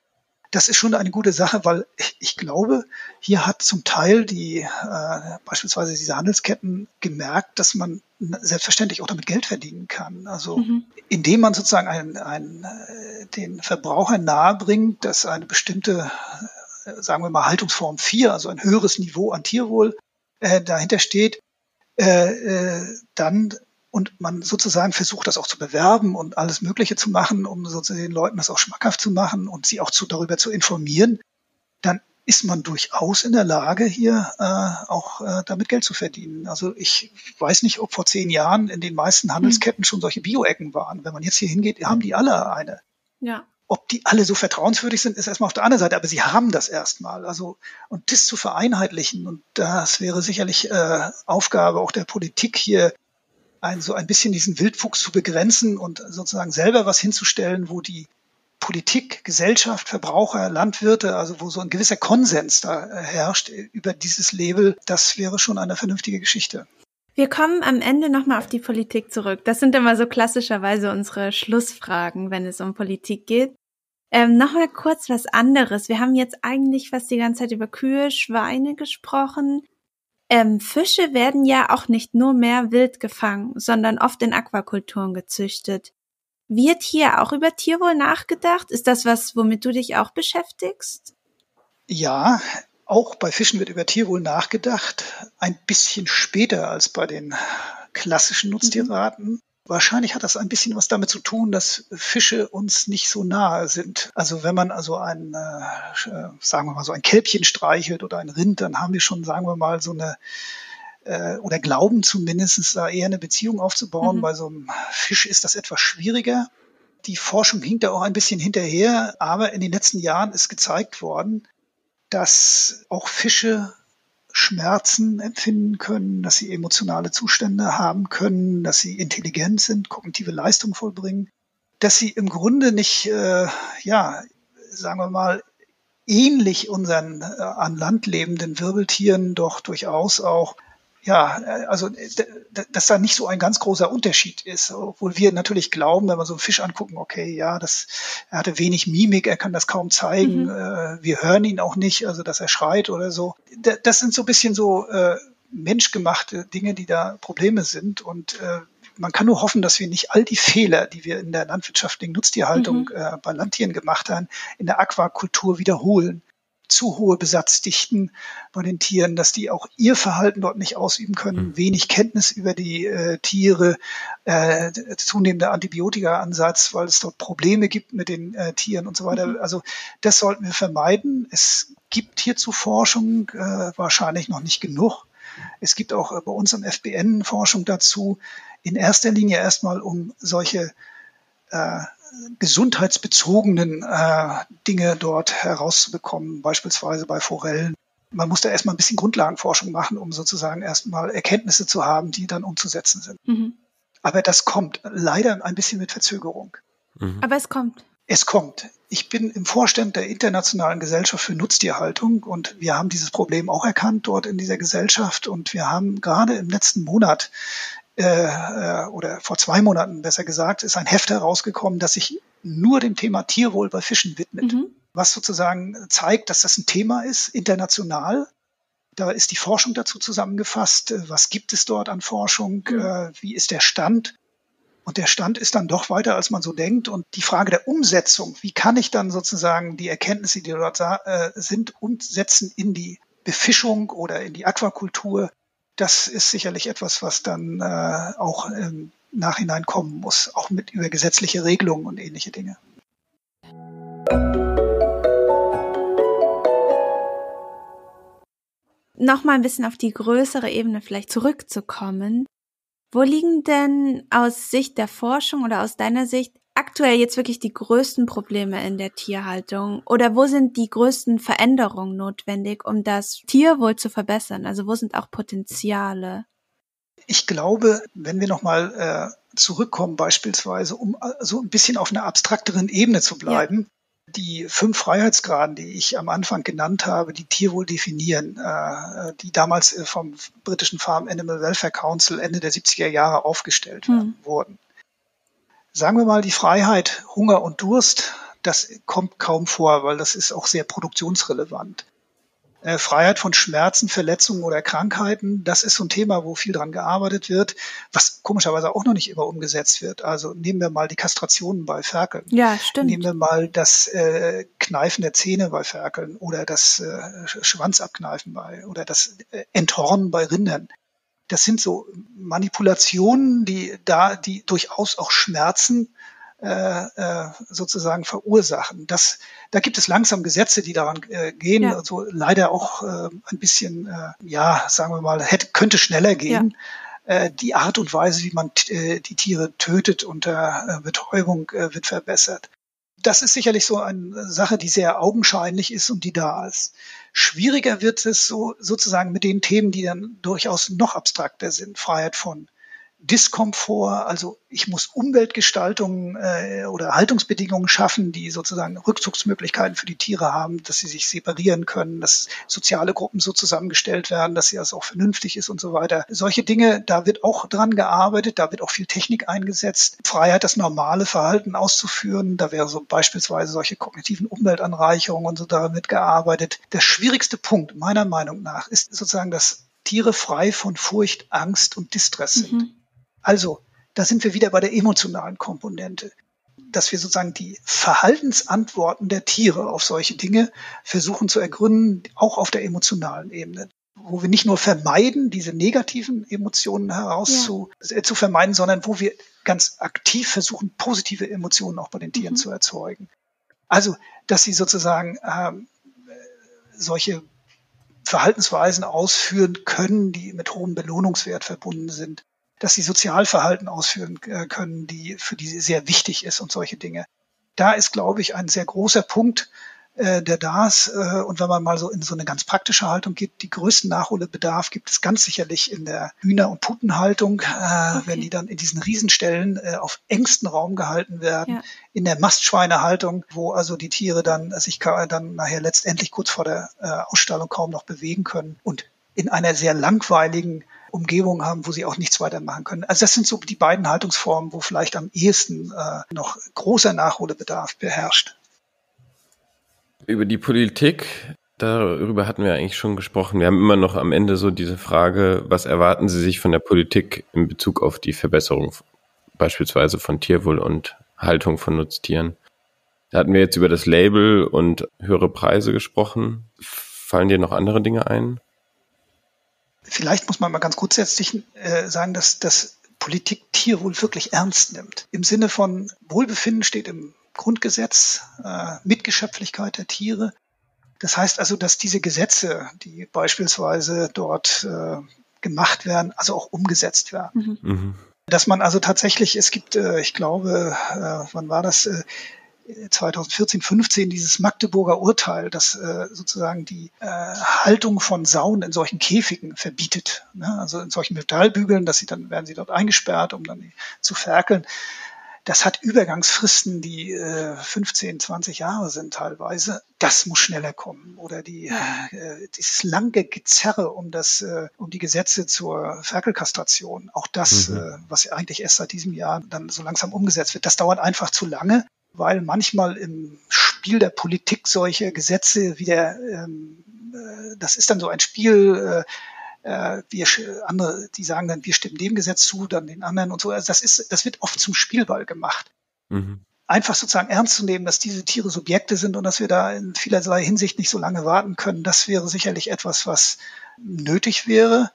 Das ist schon eine gute Sache, weil ich, ich glaube, hier hat zum Teil die äh, beispielsweise diese Handelsketten gemerkt, dass man selbstverständlich auch damit Geld verdienen kann. Also mhm. indem man sozusagen ein, ein, äh, den Verbraucher nahebringt, dass eine bestimmte, äh, sagen wir mal, Haltungsform 4, also ein höheres Niveau an Tierwohl äh, dahinter steht, äh, äh, dann und man sozusagen versucht, das auch zu bewerben und alles Mögliche zu machen, um sozusagen den Leuten das auch schmackhaft zu machen und sie auch zu, darüber zu informieren, dann ist man durchaus in der Lage, hier äh, auch äh, damit Geld zu verdienen. Also ich weiß nicht, ob vor zehn Jahren in den meisten Handelsketten schon solche Bio-Ecken waren. Wenn man jetzt hier hingeht, haben die alle eine. Ja. Ob die alle so vertrauenswürdig sind, ist erstmal auf der anderen Seite, aber sie haben das erstmal. Also, und das zu vereinheitlichen, und das wäre sicherlich äh, Aufgabe auch der Politik hier, ein, so ein bisschen diesen Wildfuchs zu begrenzen und sozusagen selber was hinzustellen, wo die Politik, Gesellschaft, Verbraucher, Landwirte, also wo so ein gewisser Konsens da äh, herrscht über dieses Label, das wäre schon eine vernünftige Geschichte. Wir kommen am Ende nochmal auf die Politik zurück. Das sind immer so klassischerweise unsere Schlussfragen, wenn es um Politik geht. Ähm, nochmal kurz was anderes. Wir haben jetzt eigentlich fast die ganze Zeit über Kühe, Schweine gesprochen. Ähm, Fische werden ja auch nicht nur mehr wild gefangen, sondern oft in Aquakulturen gezüchtet. Wird hier auch über Tierwohl nachgedacht? Ist das was, womit du dich auch beschäftigst? Ja, auch bei Fischen wird über Tierwohl nachgedacht. Ein bisschen später als bei den klassischen Nutztierraten. Mhm. Wahrscheinlich hat das ein bisschen was damit zu tun, dass Fische uns nicht so nahe sind. Also wenn man also ein, äh, sagen wir mal so ein Kälbchen streichelt oder ein Rind, dann haben wir schon, sagen wir mal, so eine äh, oder glauben zumindest da eher eine Beziehung aufzubauen. Mhm. Bei so einem Fisch ist das etwas schwieriger. Die Forschung hinkt da auch ein bisschen hinterher, aber in den letzten Jahren ist gezeigt worden, dass auch Fische Schmerzen empfinden können, dass sie emotionale Zustände haben können, dass sie intelligent sind, kognitive Leistung vollbringen, dass sie im Grunde nicht, äh, ja, sagen wir mal, ähnlich unseren äh, an Land lebenden Wirbeltieren doch durchaus auch ja, äh, also dass da nicht so ein ganz großer Unterschied ist, obwohl wir natürlich glauben, wenn wir so einen Fisch angucken, okay, ja, das, er hatte wenig Mimik, er kann das kaum zeigen, mhm. äh, wir hören ihn auch nicht, also dass er schreit oder so. Das sind so ein bisschen so äh, menschgemachte Dinge, die da Probleme sind und äh, man kann nur hoffen, dass wir nicht all die Fehler, die wir in der landwirtschaftlichen Nutztierhaltung mhm. äh, bei Landtieren gemacht haben, in der Aquakultur wiederholen zu hohe Besatzdichten bei den Tieren, dass die auch ihr Verhalten dort nicht ausüben können, mhm. wenig Kenntnis über die äh, Tiere, äh, zunehmender Antibiotika-Ansatz, weil es dort Probleme gibt mit den äh, Tieren und so weiter. Mhm. Also das sollten wir vermeiden. Es gibt hierzu Forschung, äh, wahrscheinlich noch nicht genug. Es gibt auch äh, bei uns am FBN Forschung dazu, in erster Linie erstmal um solche äh, gesundheitsbezogenen äh, Dinge dort herauszubekommen, beispielsweise bei Forellen. Man muss da erstmal ein bisschen Grundlagenforschung machen, um sozusagen erstmal Erkenntnisse zu haben, die dann umzusetzen sind. Mhm. Aber das kommt leider ein bisschen mit Verzögerung. Mhm. Aber es kommt. Es kommt. Ich bin im Vorstand der Internationalen Gesellschaft für Nutztierhaltung und wir haben dieses Problem auch erkannt dort in dieser Gesellschaft und wir haben gerade im letzten Monat äh, oder vor zwei Monaten besser gesagt, ist ein Heft herausgekommen, das sich nur dem Thema Tierwohl bei Fischen widmet. Mhm. Was sozusagen zeigt, dass das ein Thema ist, international. Da ist die Forschung dazu zusammengefasst. Was gibt es dort an Forschung? Mhm. Äh, wie ist der Stand? Und der Stand ist dann doch weiter, als man so denkt. Und die Frage der Umsetzung, wie kann ich dann sozusagen die Erkenntnisse, die dort äh, sind, umsetzen in die Befischung oder in die Aquakultur, das ist sicherlich etwas, was dann äh, auch im Nachhinein kommen muss, auch mit über gesetzliche Regelungen und ähnliche Dinge. Nochmal ein bisschen auf die größere Ebene vielleicht zurückzukommen. Wo liegen denn aus Sicht der Forschung oder aus deiner Sicht aktuell jetzt wirklich die größten Probleme in der Tierhaltung? Oder wo sind die größten Veränderungen notwendig, um das Tierwohl zu verbessern? Also wo sind auch Potenziale? Ich glaube, wenn wir nochmal äh, zurückkommen, beispielsweise, um äh, so ein bisschen auf einer abstrakteren Ebene zu bleiben, ja. die fünf Freiheitsgraden, die ich am Anfang genannt habe, die Tierwohl definieren, äh, die damals äh, vom britischen Farm Animal Welfare Council Ende der 70er Jahre aufgestellt hm. wurden Sagen wir mal, die Freiheit, Hunger und Durst, das kommt kaum vor, weil das ist auch sehr produktionsrelevant. Äh, Freiheit von Schmerzen, Verletzungen oder Krankheiten, das ist so ein Thema, wo viel dran gearbeitet wird, was komischerweise auch noch nicht immer umgesetzt wird. Also nehmen wir mal die Kastrationen bei Ferkeln. Ja, stimmt. Nehmen wir mal das äh, Kneifen der Zähne bei Ferkeln oder das äh, Schwanzabkneifen bei oder das äh, Enthornen bei Rindern. Das sind so Manipulationen, die da, die durchaus auch Schmerzen äh, äh, sozusagen verursachen. Das, da gibt es langsam Gesetze, die daran äh, gehen. Ja. Also leider auch äh, ein bisschen, äh, ja, sagen wir mal, hätte, könnte schneller gehen. Ja. Äh, die Art und Weise, wie man äh, die Tiere tötet unter äh, Betäubung, äh, wird verbessert. Das ist sicherlich so eine Sache, die sehr augenscheinlich ist und die da ist. Schwieriger wird es so sozusagen mit den Themen, die dann durchaus noch abstrakter sind. Freiheit von Diskomfort, also ich muss Umweltgestaltung äh, oder Haltungsbedingungen schaffen, die sozusagen Rückzugsmöglichkeiten für die Tiere haben, dass sie sich separieren können, dass soziale Gruppen so zusammengestellt werden, dass sie das auch vernünftig ist und so weiter. Solche Dinge, da wird auch dran gearbeitet, da wird auch viel Technik eingesetzt. Freiheit, das normale Verhalten auszuführen, da wäre so beispielsweise solche kognitiven Umweltanreicherungen und so damit gearbeitet. Der schwierigste Punkt meiner Meinung nach ist sozusagen, dass Tiere frei von Furcht, Angst und Distress sind. Mhm. Also, da sind wir wieder bei der emotionalen Komponente, dass wir sozusagen die Verhaltensantworten der Tiere auf solche Dinge versuchen zu ergründen, auch auf der emotionalen Ebene wo wir nicht nur vermeiden, diese negativen Emotionen heraus ja. zu, vermeiden, sondern wo wir ganz aktiv versuchen, positive Emotionen auch bei den Tieren mhm. zu erzeugen. Also, dass sie sozusagen ähm, solche Verhaltensweisen ausführen können, die mit hohem Belohnungswert verbunden sind dass sie Sozialverhalten ausführen äh, können, die für die sehr wichtig ist und solche Dinge. Da ist, glaube ich, ein sehr großer Punkt, äh, der da ist. Äh, und wenn man mal so in so eine ganz praktische Haltung geht, die größten Nachholbedarf gibt es ganz sicherlich in der Hühner- und Putenhaltung, okay. wenn die dann in diesen Riesenstellen auf engstem Raum gehalten werden, ja. in der Mastschweinehaltung, wo also die Tiere dann sich dann nachher letztendlich kurz vor der Ausstellung kaum noch bewegen können und in einer sehr langweiligen Umgebung haben, wo sie auch nichts weiter machen können. Also das sind so die beiden Haltungsformen, wo vielleicht am ehesten äh, noch großer Nachholbedarf beherrscht. Über die Politik, darüber hatten wir eigentlich schon gesprochen. Wir haben immer noch am Ende so diese Frage, was erwarten Sie sich von der Politik in Bezug auf die Verbesserung beispielsweise von Tierwohl und Haltung von Nutztieren? Da hatten wir jetzt über das Label und höhere Preise gesprochen. Fallen dir noch andere Dinge ein? Vielleicht muss man mal ganz grundsätzlich äh, sagen, dass, dass Politik Tierwohl wirklich ernst nimmt. Im Sinne von Wohlbefinden steht im Grundgesetz, äh, Mitgeschöpflichkeit der Tiere. Das heißt also, dass diese Gesetze, die beispielsweise dort äh, gemacht werden, also auch umgesetzt werden. Mhm. mhm. Dass man also tatsächlich, es gibt, äh, ich glaube, äh, wann war das? Äh, 2014, 15 dieses Magdeburger Urteil, das äh, sozusagen die äh, Haltung von Sauen in solchen Käfigen verbietet. Ne? Also in solchen Metallbügeln, dass sie dann werden sie dort eingesperrt, um dann zu ferkeln. Das hat Übergangsfristen, die äh, 15, 20 Jahre sind teilweise. Das muss schneller kommen. Oder die, äh, dieses lange Gezerre um das, äh, um die Gesetze zur Ferkelkastration. Auch das, mhm. äh, was eigentlich erst seit diesem Jahr dann so langsam umgesetzt wird, das dauert einfach zu lange weil manchmal im Spiel der Politik solche Gesetze wieder, ähm, äh, das ist dann so ein Spiel, äh, äh, wir andere, die sagen dann, wir stimmen dem Gesetz zu, dann den anderen und so. Also das ist, das wird oft zum Spielball gemacht. Mhm. Einfach sozusagen ernst zu nehmen, dass diese Tiere Subjekte sind und dass wir da in vielerlei Hinsicht nicht so lange warten können, das wäre sicherlich etwas, was nötig wäre.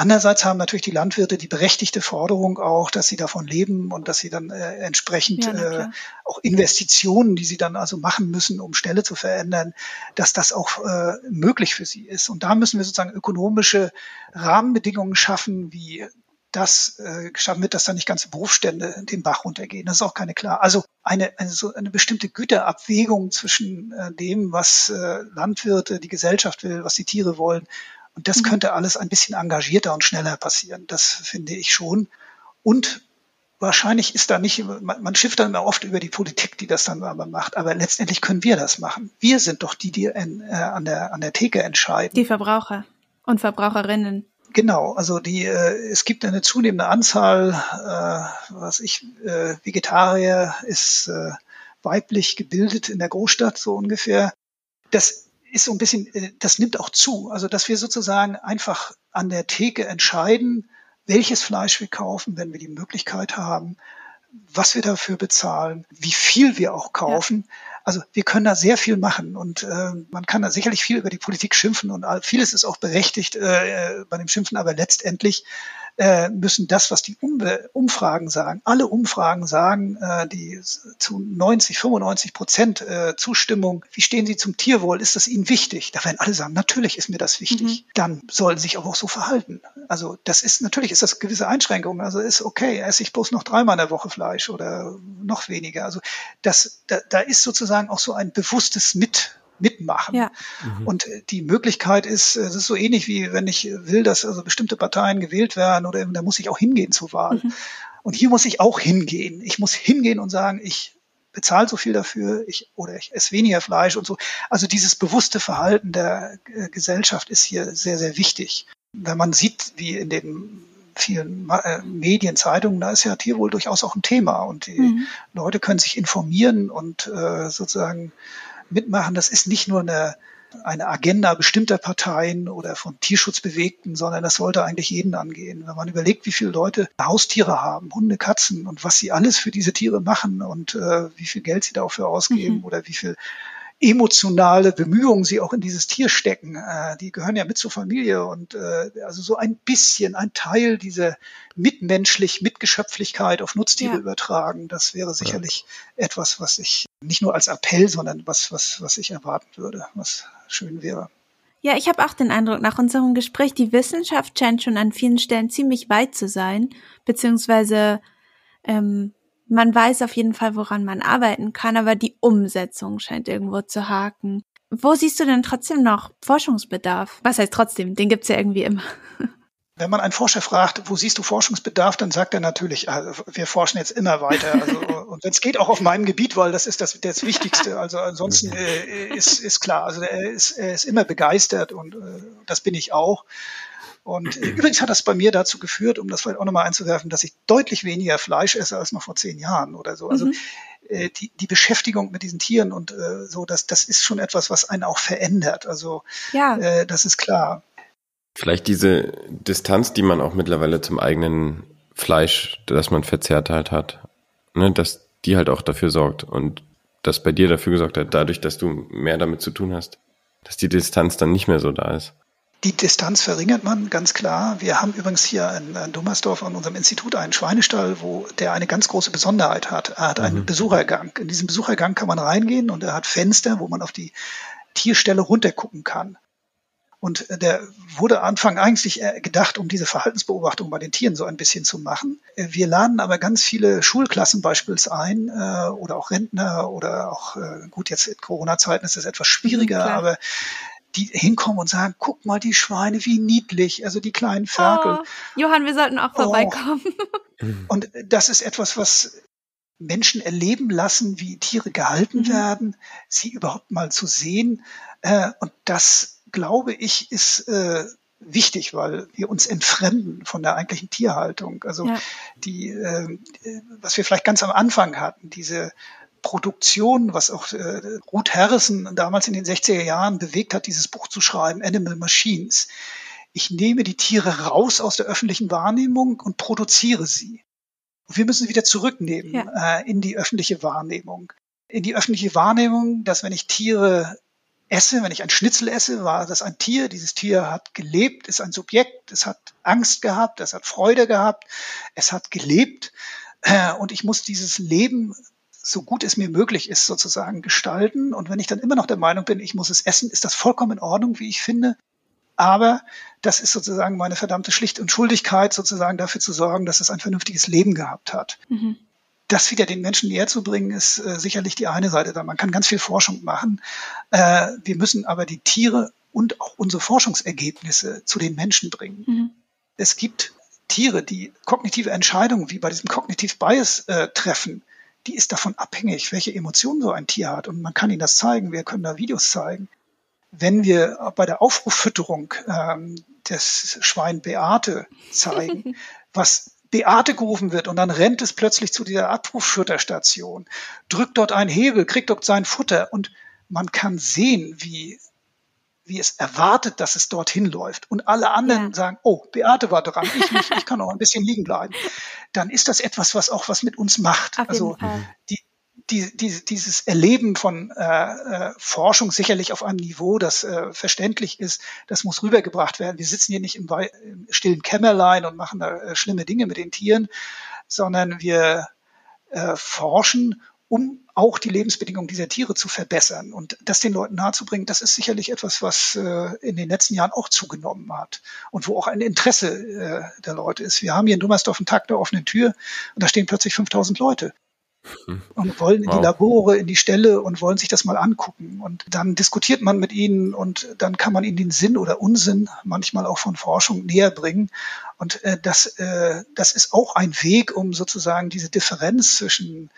Andererseits haben natürlich die Landwirte die berechtigte Forderung auch, dass sie davon leben und dass sie dann äh, entsprechend ja, äh, auch Investitionen, die sie dann also machen müssen, um Ställe zu verändern, dass das auch äh, möglich für sie ist. Und da müssen wir sozusagen ökonomische Rahmenbedingungen schaffen, wie das äh, geschaffen wird, dass da nicht ganze Berufsstände den Bach runtergehen. Das ist auch keine klar. Also eine, eine, so eine bestimmte Güterabwägung zwischen äh, dem, was äh, Landwirte, die Gesellschaft will, was die Tiere wollen und das mhm. könnte alles ein bisschen engagierter und schneller passieren. Das finde ich schon. Und wahrscheinlich ist da nicht, man, man schifft dann immer oft über die Politik, die das dann aber macht. Aber letztendlich können wir das machen. Wir sind doch die, die in, äh, an, der, an der Theke entscheiden. Die Verbraucher und Verbraucherinnen. Genau, also die, äh, es gibt eine zunehmende Anzahl, äh, was ich, äh, Vegetarier ist äh, weiblich gebildet in der Großstadt so ungefähr. Das ist so ein bisschen, äh, das nimmt auch zu. Also dass wir sozusagen einfach an der Theke entscheiden, welches Fleisch wir kaufen, wenn wir die Möglichkeit haben, was wir dafür bezahlen, wie viel wir auch kaufen. Ja. Also wir können da sehr viel machen und äh, man kann da sicherlich viel über die Politik schimpfen und vieles ist auch berechtigt äh, bei dem Schimpfen, aber letztendlich äh, müssen das, was die Umfragen sagen, alle Umfragen sagen, äh, die zu 90, 95 Prozent äh, Zustimmung, wie stehen Sie zum Tierwohl, ist das Ihnen wichtig? Da werden alle sagen, natürlich ist mir das wichtig. Mhm. Dann sollen Sie sich aber auch so verhalten. Also das ist, natürlich ist das gewisse Einschränkungen. Also ist okay, esse ich bloß noch dreimal in der Woche Fleisch oder noch weniger. Also das, da, da ist sozusagen auch so ein bewusstes Mit mitmachen. Ja. Mhm. Und äh, die Möglichkeit ist, äh, es ist so ähnlich wie wenn ich will, dass also bestimmte Parteien gewählt werden oder da muss ich auch hingehen zur Wahl. Mhm. Und hier muss ich auch hingehen. Ich muss hingehen und sagen, ich bezahle so viel dafür, ich oder ich esse weniger Fleisch und so. Also dieses bewusste Verhalten der äh, Gesellschaft ist hier sehr, sehr wichtig. Wenn man sieht, wie in den vielen Medien, Zeitungen, da ist ja Tierwohl durchaus auch ein Thema und die mhm. Leute können sich informieren und äh, sozusagen mitmachen. Das ist nicht nur eine, eine Agenda bestimmter Parteien oder von Tierschutzbewegten, sondern das sollte eigentlich jeden angehen. Wenn man überlegt, wie viele Leute Haustiere haben, Hunde, Katzen und was sie alles für diese Tiere machen und äh, wie viel Geld sie dafür ausgeben mhm. oder wie viel emotionale Bemühungen sie auch in dieses Tier stecken. Äh, die gehören ja mit zur Familie und äh, also so ein bisschen ein Teil dieser mitmenschlich Mitgeschöpflichkeit auf Nutztiere ja. übertragen. Das wäre sicherlich ja. etwas, was ich nicht nur als Appell, sondern was was was ich erwarten würde, was schön wäre. Ja, ich habe auch den Eindruck, nach unserem Gespräch, die Wissenschaft scheint schon an vielen Stellen ziemlich weit zu sein, beziehungsweise ähm, man weiß auf jeden Fall, woran man arbeiten kann, aber die Umsetzung scheint irgendwo zu haken. Wo siehst du denn trotzdem noch Forschungsbedarf? Was heißt trotzdem? Den gibt's ja irgendwie immer. Wenn man einen Forscher fragt, wo siehst du Forschungsbedarf, dann sagt er natürlich, also wir forschen jetzt immer weiter. Also, und wenn es geht, auch auf meinem Gebiet, weil das ist das, das Wichtigste. Also ansonsten äh, ist, ist klar, also er ist, er ist immer begeistert und äh, das bin ich auch. Und äh, übrigens hat das bei mir dazu geführt, um das vielleicht auch nochmal einzuwerfen, dass ich deutlich weniger Fleisch esse als noch vor zehn Jahren oder so. Also mhm. äh, die, die Beschäftigung mit diesen Tieren und äh, so, das, das ist schon etwas, was einen auch verändert. Also ja. äh, das ist klar. Vielleicht diese Distanz, die man auch mittlerweile zum eigenen Fleisch, das man verzehrt halt hat, ne, dass die halt auch dafür sorgt und das bei dir dafür gesorgt hat, dadurch, dass du mehr damit zu tun hast, dass die Distanz dann nicht mehr so da ist. Die Distanz verringert man, ganz klar. Wir haben übrigens hier in, in Dummersdorf an unserem Institut einen Schweinestall, wo der eine ganz große Besonderheit hat. Er hat einen mhm. Besuchergang. In diesem Besuchergang kann man reingehen und er hat Fenster, wo man auf die Tierstelle runtergucken kann. Und der wurde Anfang eigentlich gedacht, um diese Verhaltensbeobachtung bei den Tieren so ein bisschen zu machen. Wir laden aber ganz viele Schulklassen beispielsweise ein äh, oder auch Rentner oder auch, äh, gut, jetzt in Corona-Zeiten ist es etwas schwieriger, mhm, aber die hinkommen und sagen, guck mal die Schweine, wie niedlich, also die kleinen Ferkel. Oh, Johann, wir sollten auch vorbeikommen. Oh. Und das ist etwas, was Menschen erleben lassen, wie Tiere gehalten mhm. werden, sie überhaupt mal zu sehen. Äh, und das, glaube ich, ist äh, wichtig, weil wir uns entfremden von der eigentlichen Tierhaltung. Also ja. die, äh, was wir vielleicht ganz am Anfang hatten, diese Produktion, was auch äh, Ruth Harrison damals in den 60er Jahren bewegt hat, dieses Buch zu schreiben, Animal Machines. Ich nehme die Tiere raus aus der öffentlichen Wahrnehmung und produziere sie. Und wir müssen sie wieder zurücknehmen ja. äh, in die öffentliche Wahrnehmung. In die öffentliche Wahrnehmung, dass wenn ich Tiere esse, wenn ich ein Schnitzel esse, war das ein Tier. Dieses Tier hat gelebt, ist ein Subjekt, es hat Angst gehabt, es hat Freude gehabt, es hat gelebt. Äh, und ich muss dieses Leben so gut es mir möglich ist, sozusagen gestalten. Und wenn ich dann immer noch der Meinung bin, ich muss es essen, ist das vollkommen in Ordnung, wie ich finde. Aber das ist sozusagen meine verdammte Schlicht und Schuldigkeit, sozusagen dafür zu sorgen, dass es ein vernünftiges Leben gehabt hat. Mhm. Das wieder den Menschen näher zu bringen, ist äh, sicherlich die eine Seite da. Man kann ganz viel Forschung machen. Äh, wir müssen aber die Tiere und auch unsere Forschungsergebnisse zu den Menschen bringen. Mhm. Es gibt Tiere, die kognitive Entscheidungen wie bei diesem Cognitive Bias äh, treffen, die ist davon abhängig, welche Emotionen so ein Tier hat. Und man kann ihnen das zeigen, wir können da Videos zeigen. Wenn wir bei der Aufruffütterung ähm, das Schwein Beate zeigen, was Beate gerufen wird und dann rennt es plötzlich zu dieser Abrufschutterstation, drückt dort einen Hebel, kriegt dort sein Futter und man kann sehen, wie, wie es erwartet, dass es dorthin läuft. Und alle anderen ja. sagen, oh, Beate war dran, ich nicht, ich kann noch ein bisschen liegen bleiben. Dann ist das etwas, was auch was mit uns macht. Auf also die, die, die, dieses Erleben von äh, äh, Forschung sicherlich auf einem Niveau, das äh, verständlich ist, das muss rübergebracht werden. Wir sitzen hier nicht im, im stillen Kämmerlein und machen da äh, schlimme Dinge mit den Tieren, sondern wir äh, forschen, um auch die Lebensbedingungen dieser Tiere zu verbessern. Und das den Leuten nahezubringen, das ist sicherlich etwas, was äh, in den letzten Jahren auch zugenommen hat und wo auch ein Interesse äh, der Leute ist. Wir haben hier in Dummersdorf einen Tag der offenen Tür und da stehen plötzlich 5000 Leute und wollen in wow. die Labore, in die Ställe und wollen sich das mal angucken. Und dann diskutiert man mit ihnen und dann kann man ihnen den Sinn oder Unsinn manchmal auch von Forschung näher bringen. Und äh, das, äh, das ist auch ein Weg, um sozusagen diese Differenz zwischen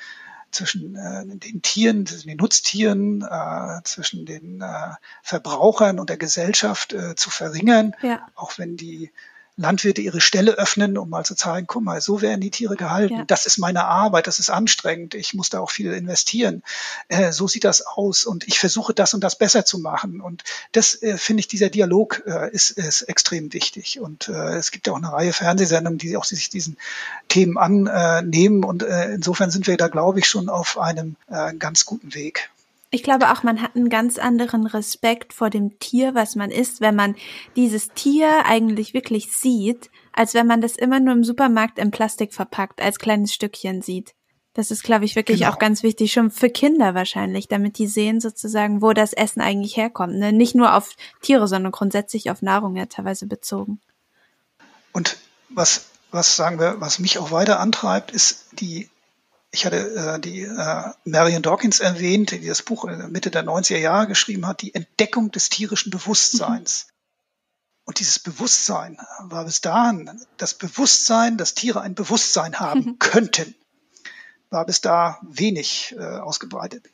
zwischen äh, den Tieren, zwischen den Nutztieren, äh, zwischen den äh, Verbrauchern und der Gesellschaft äh, zu verringern, ja. auch wenn die Landwirte ihre Ställe öffnen, um mal zu zeigen, guck mal, so werden die Tiere gehalten. Ja. Das ist meine Arbeit, das ist anstrengend. Ich muss da auch viel investieren. Äh, so sieht das aus und ich versuche das und das besser zu machen. Und das äh, finde ich, dieser Dialog äh, ist, ist extrem wichtig. Und äh, es gibt ja auch eine Reihe Fernsehsendungen, die auch sich diesen Themen annehmen. Und äh, insofern sind wir da, glaube ich, schon auf einem äh, ganz guten Weg. Ich glaube auch, man hat einen ganz anderen Respekt vor dem Tier, was man isst, wenn man dieses Tier eigentlich wirklich sieht, als wenn man das immer nur im Supermarkt in Plastik verpackt als kleines Stückchen sieht. Das ist, glaube ich, wirklich genau. auch ganz wichtig, schon für Kinder wahrscheinlich, damit die sehen sozusagen, wo das Essen eigentlich herkommt. Ne? Nicht nur auf Tiere, sondern grundsätzlich auf Nahrung ja teilweise bezogen. Und was, was sagen wir, was mich auch weiter antreibt, ist die ich hatte äh, die äh, Marion Dawkins erwähnt, die das Buch in der Mitte der 90er Jahre geschrieben hat, die Entdeckung des tierischen Bewusstseins. Mhm. Und dieses Bewusstsein war bis dahin, das Bewusstsein, dass Tiere ein Bewusstsein haben mhm. könnten, war bis da wenig äh, ausgebreitet.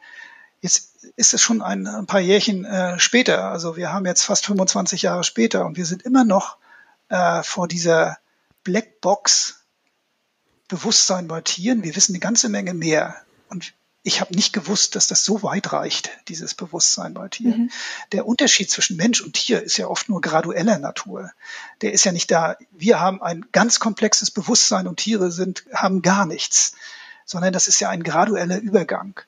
Jetzt ist es schon ein, ein paar Jährchen äh, später, also wir haben jetzt fast 25 Jahre später und wir sind immer noch äh, vor dieser Blackbox Bewusstsein bei Tieren. Wir wissen eine ganze Menge mehr. Und ich habe nicht gewusst, dass das so weit reicht, dieses Bewusstsein bei Tieren. Mhm. Der Unterschied zwischen Mensch und Tier ist ja oft nur gradueller Natur. Der ist ja nicht da. Wir haben ein ganz komplexes Bewusstsein und Tiere sind, haben gar nichts, sondern das ist ja ein gradueller Übergang.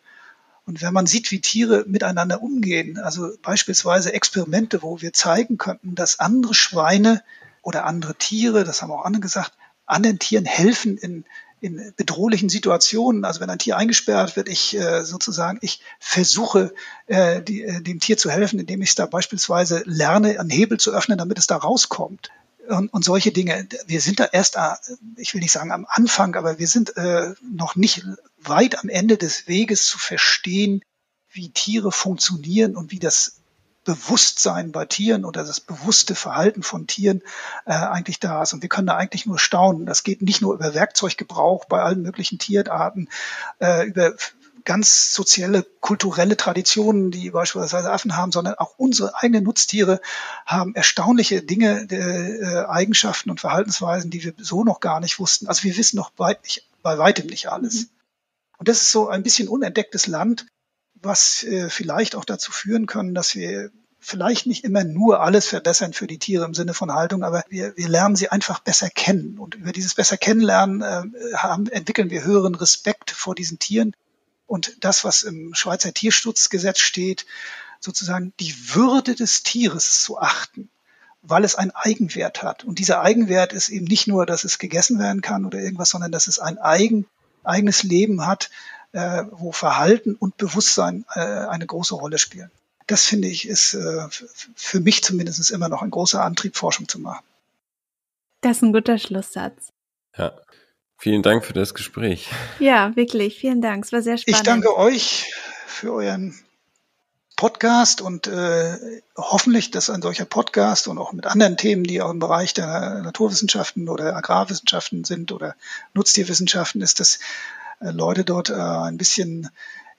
Und wenn man sieht, wie Tiere miteinander umgehen, also beispielsweise Experimente, wo wir zeigen könnten, dass andere Schweine oder andere Tiere, das haben auch andere gesagt, anderen Tieren helfen in, in bedrohlichen Situationen. Also wenn ein Tier eingesperrt wird, ich äh, sozusagen, ich versuche äh, die, äh, dem Tier zu helfen, indem ich es da beispielsweise lerne, einen Hebel zu öffnen, damit es da rauskommt. Und, und solche Dinge. Wir sind da erst, äh, ich will nicht sagen am Anfang, aber wir sind äh, noch nicht weit am Ende des Weges zu verstehen, wie Tiere funktionieren und wie das Bewusstsein bei Tieren oder das bewusste Verhalten von Tieren äh, eigentlich da ist. Und wir können da eigentlich nur staunen. Das geht nicht nur über Werkzeuggebrauch bei allen möglichen Tierarten, äh, über ganz soziale, kulturelle Traditionen, die beispielsweise Affen haben, sondern auch unsere eigenen Nutztiere haben erstaunliche Dinge, äh, Eigenschaften und Verhaltensweisen, die wir so noch gar nicht wussten. Also wir wissen noch weit nicht, bei weitem nicht alles. Mhm. Und das ist so ein bisschen unentdecktes Land, was äh, vielleicht auch dazu führen kann, dass wir vielleicht nicht immer nur alles verbessern für die Tiere im Sinne von Haltung, aber wir, wir lernen sie einfach besser kennen. Und über dieses besser kennenlernen äh, haben, entwickeln wir höheren Respekt vor diesen Tieren. Und das, was im Schweizer Tierschutzgesetz steht, sozusagen die Würde des Tieres zu achten, weil es einen Eigenwert hat. Und dieser Eigenwert ist eben nicht nur, dass es gegessen werden kann oder irgendwas, sondern dass es ein eigen, eigenes Leben hat, äh, wo Verhalten und Bewusstsein äh, eine große Rolle spielen. Das finde ich ist äh, für mich zumindest immer noch ein großer Antrieb, Forschung zu machen. Das ist ein guter Schlusssatz. Ja. Vielen Dank für das Gespräch. Ja, wirklich. Vielen Dank. Es war sehr spannend. Ich danke euch für euren Podcast und äh, hoffentlich, dass ein solcher Podcast und auch mit anderen Themen, die auch im Bereich der Naturwissenschaften oder Agrarwissenschaften sind oder Nutztierwissenschaften, ist, dass Leute dort äh, ein bisschen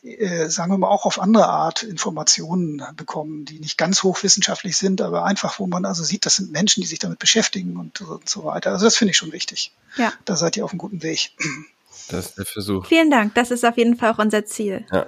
äh, sagen wir mal, auch auf andere Art Informationen bekommen, die nicht ganz hochwissenschaftlich sind, aber einfach, wo man also sieht, das sind Menschen, die sich damit beschäftigen und, und so weiter. Also das finde ich schon wichtig. Ja. Da seid ihr auf einem guten Weg. Das ist der Versuch. Vielen Dank. Das ist auf jeden Fall auch unser Ziel. Ja.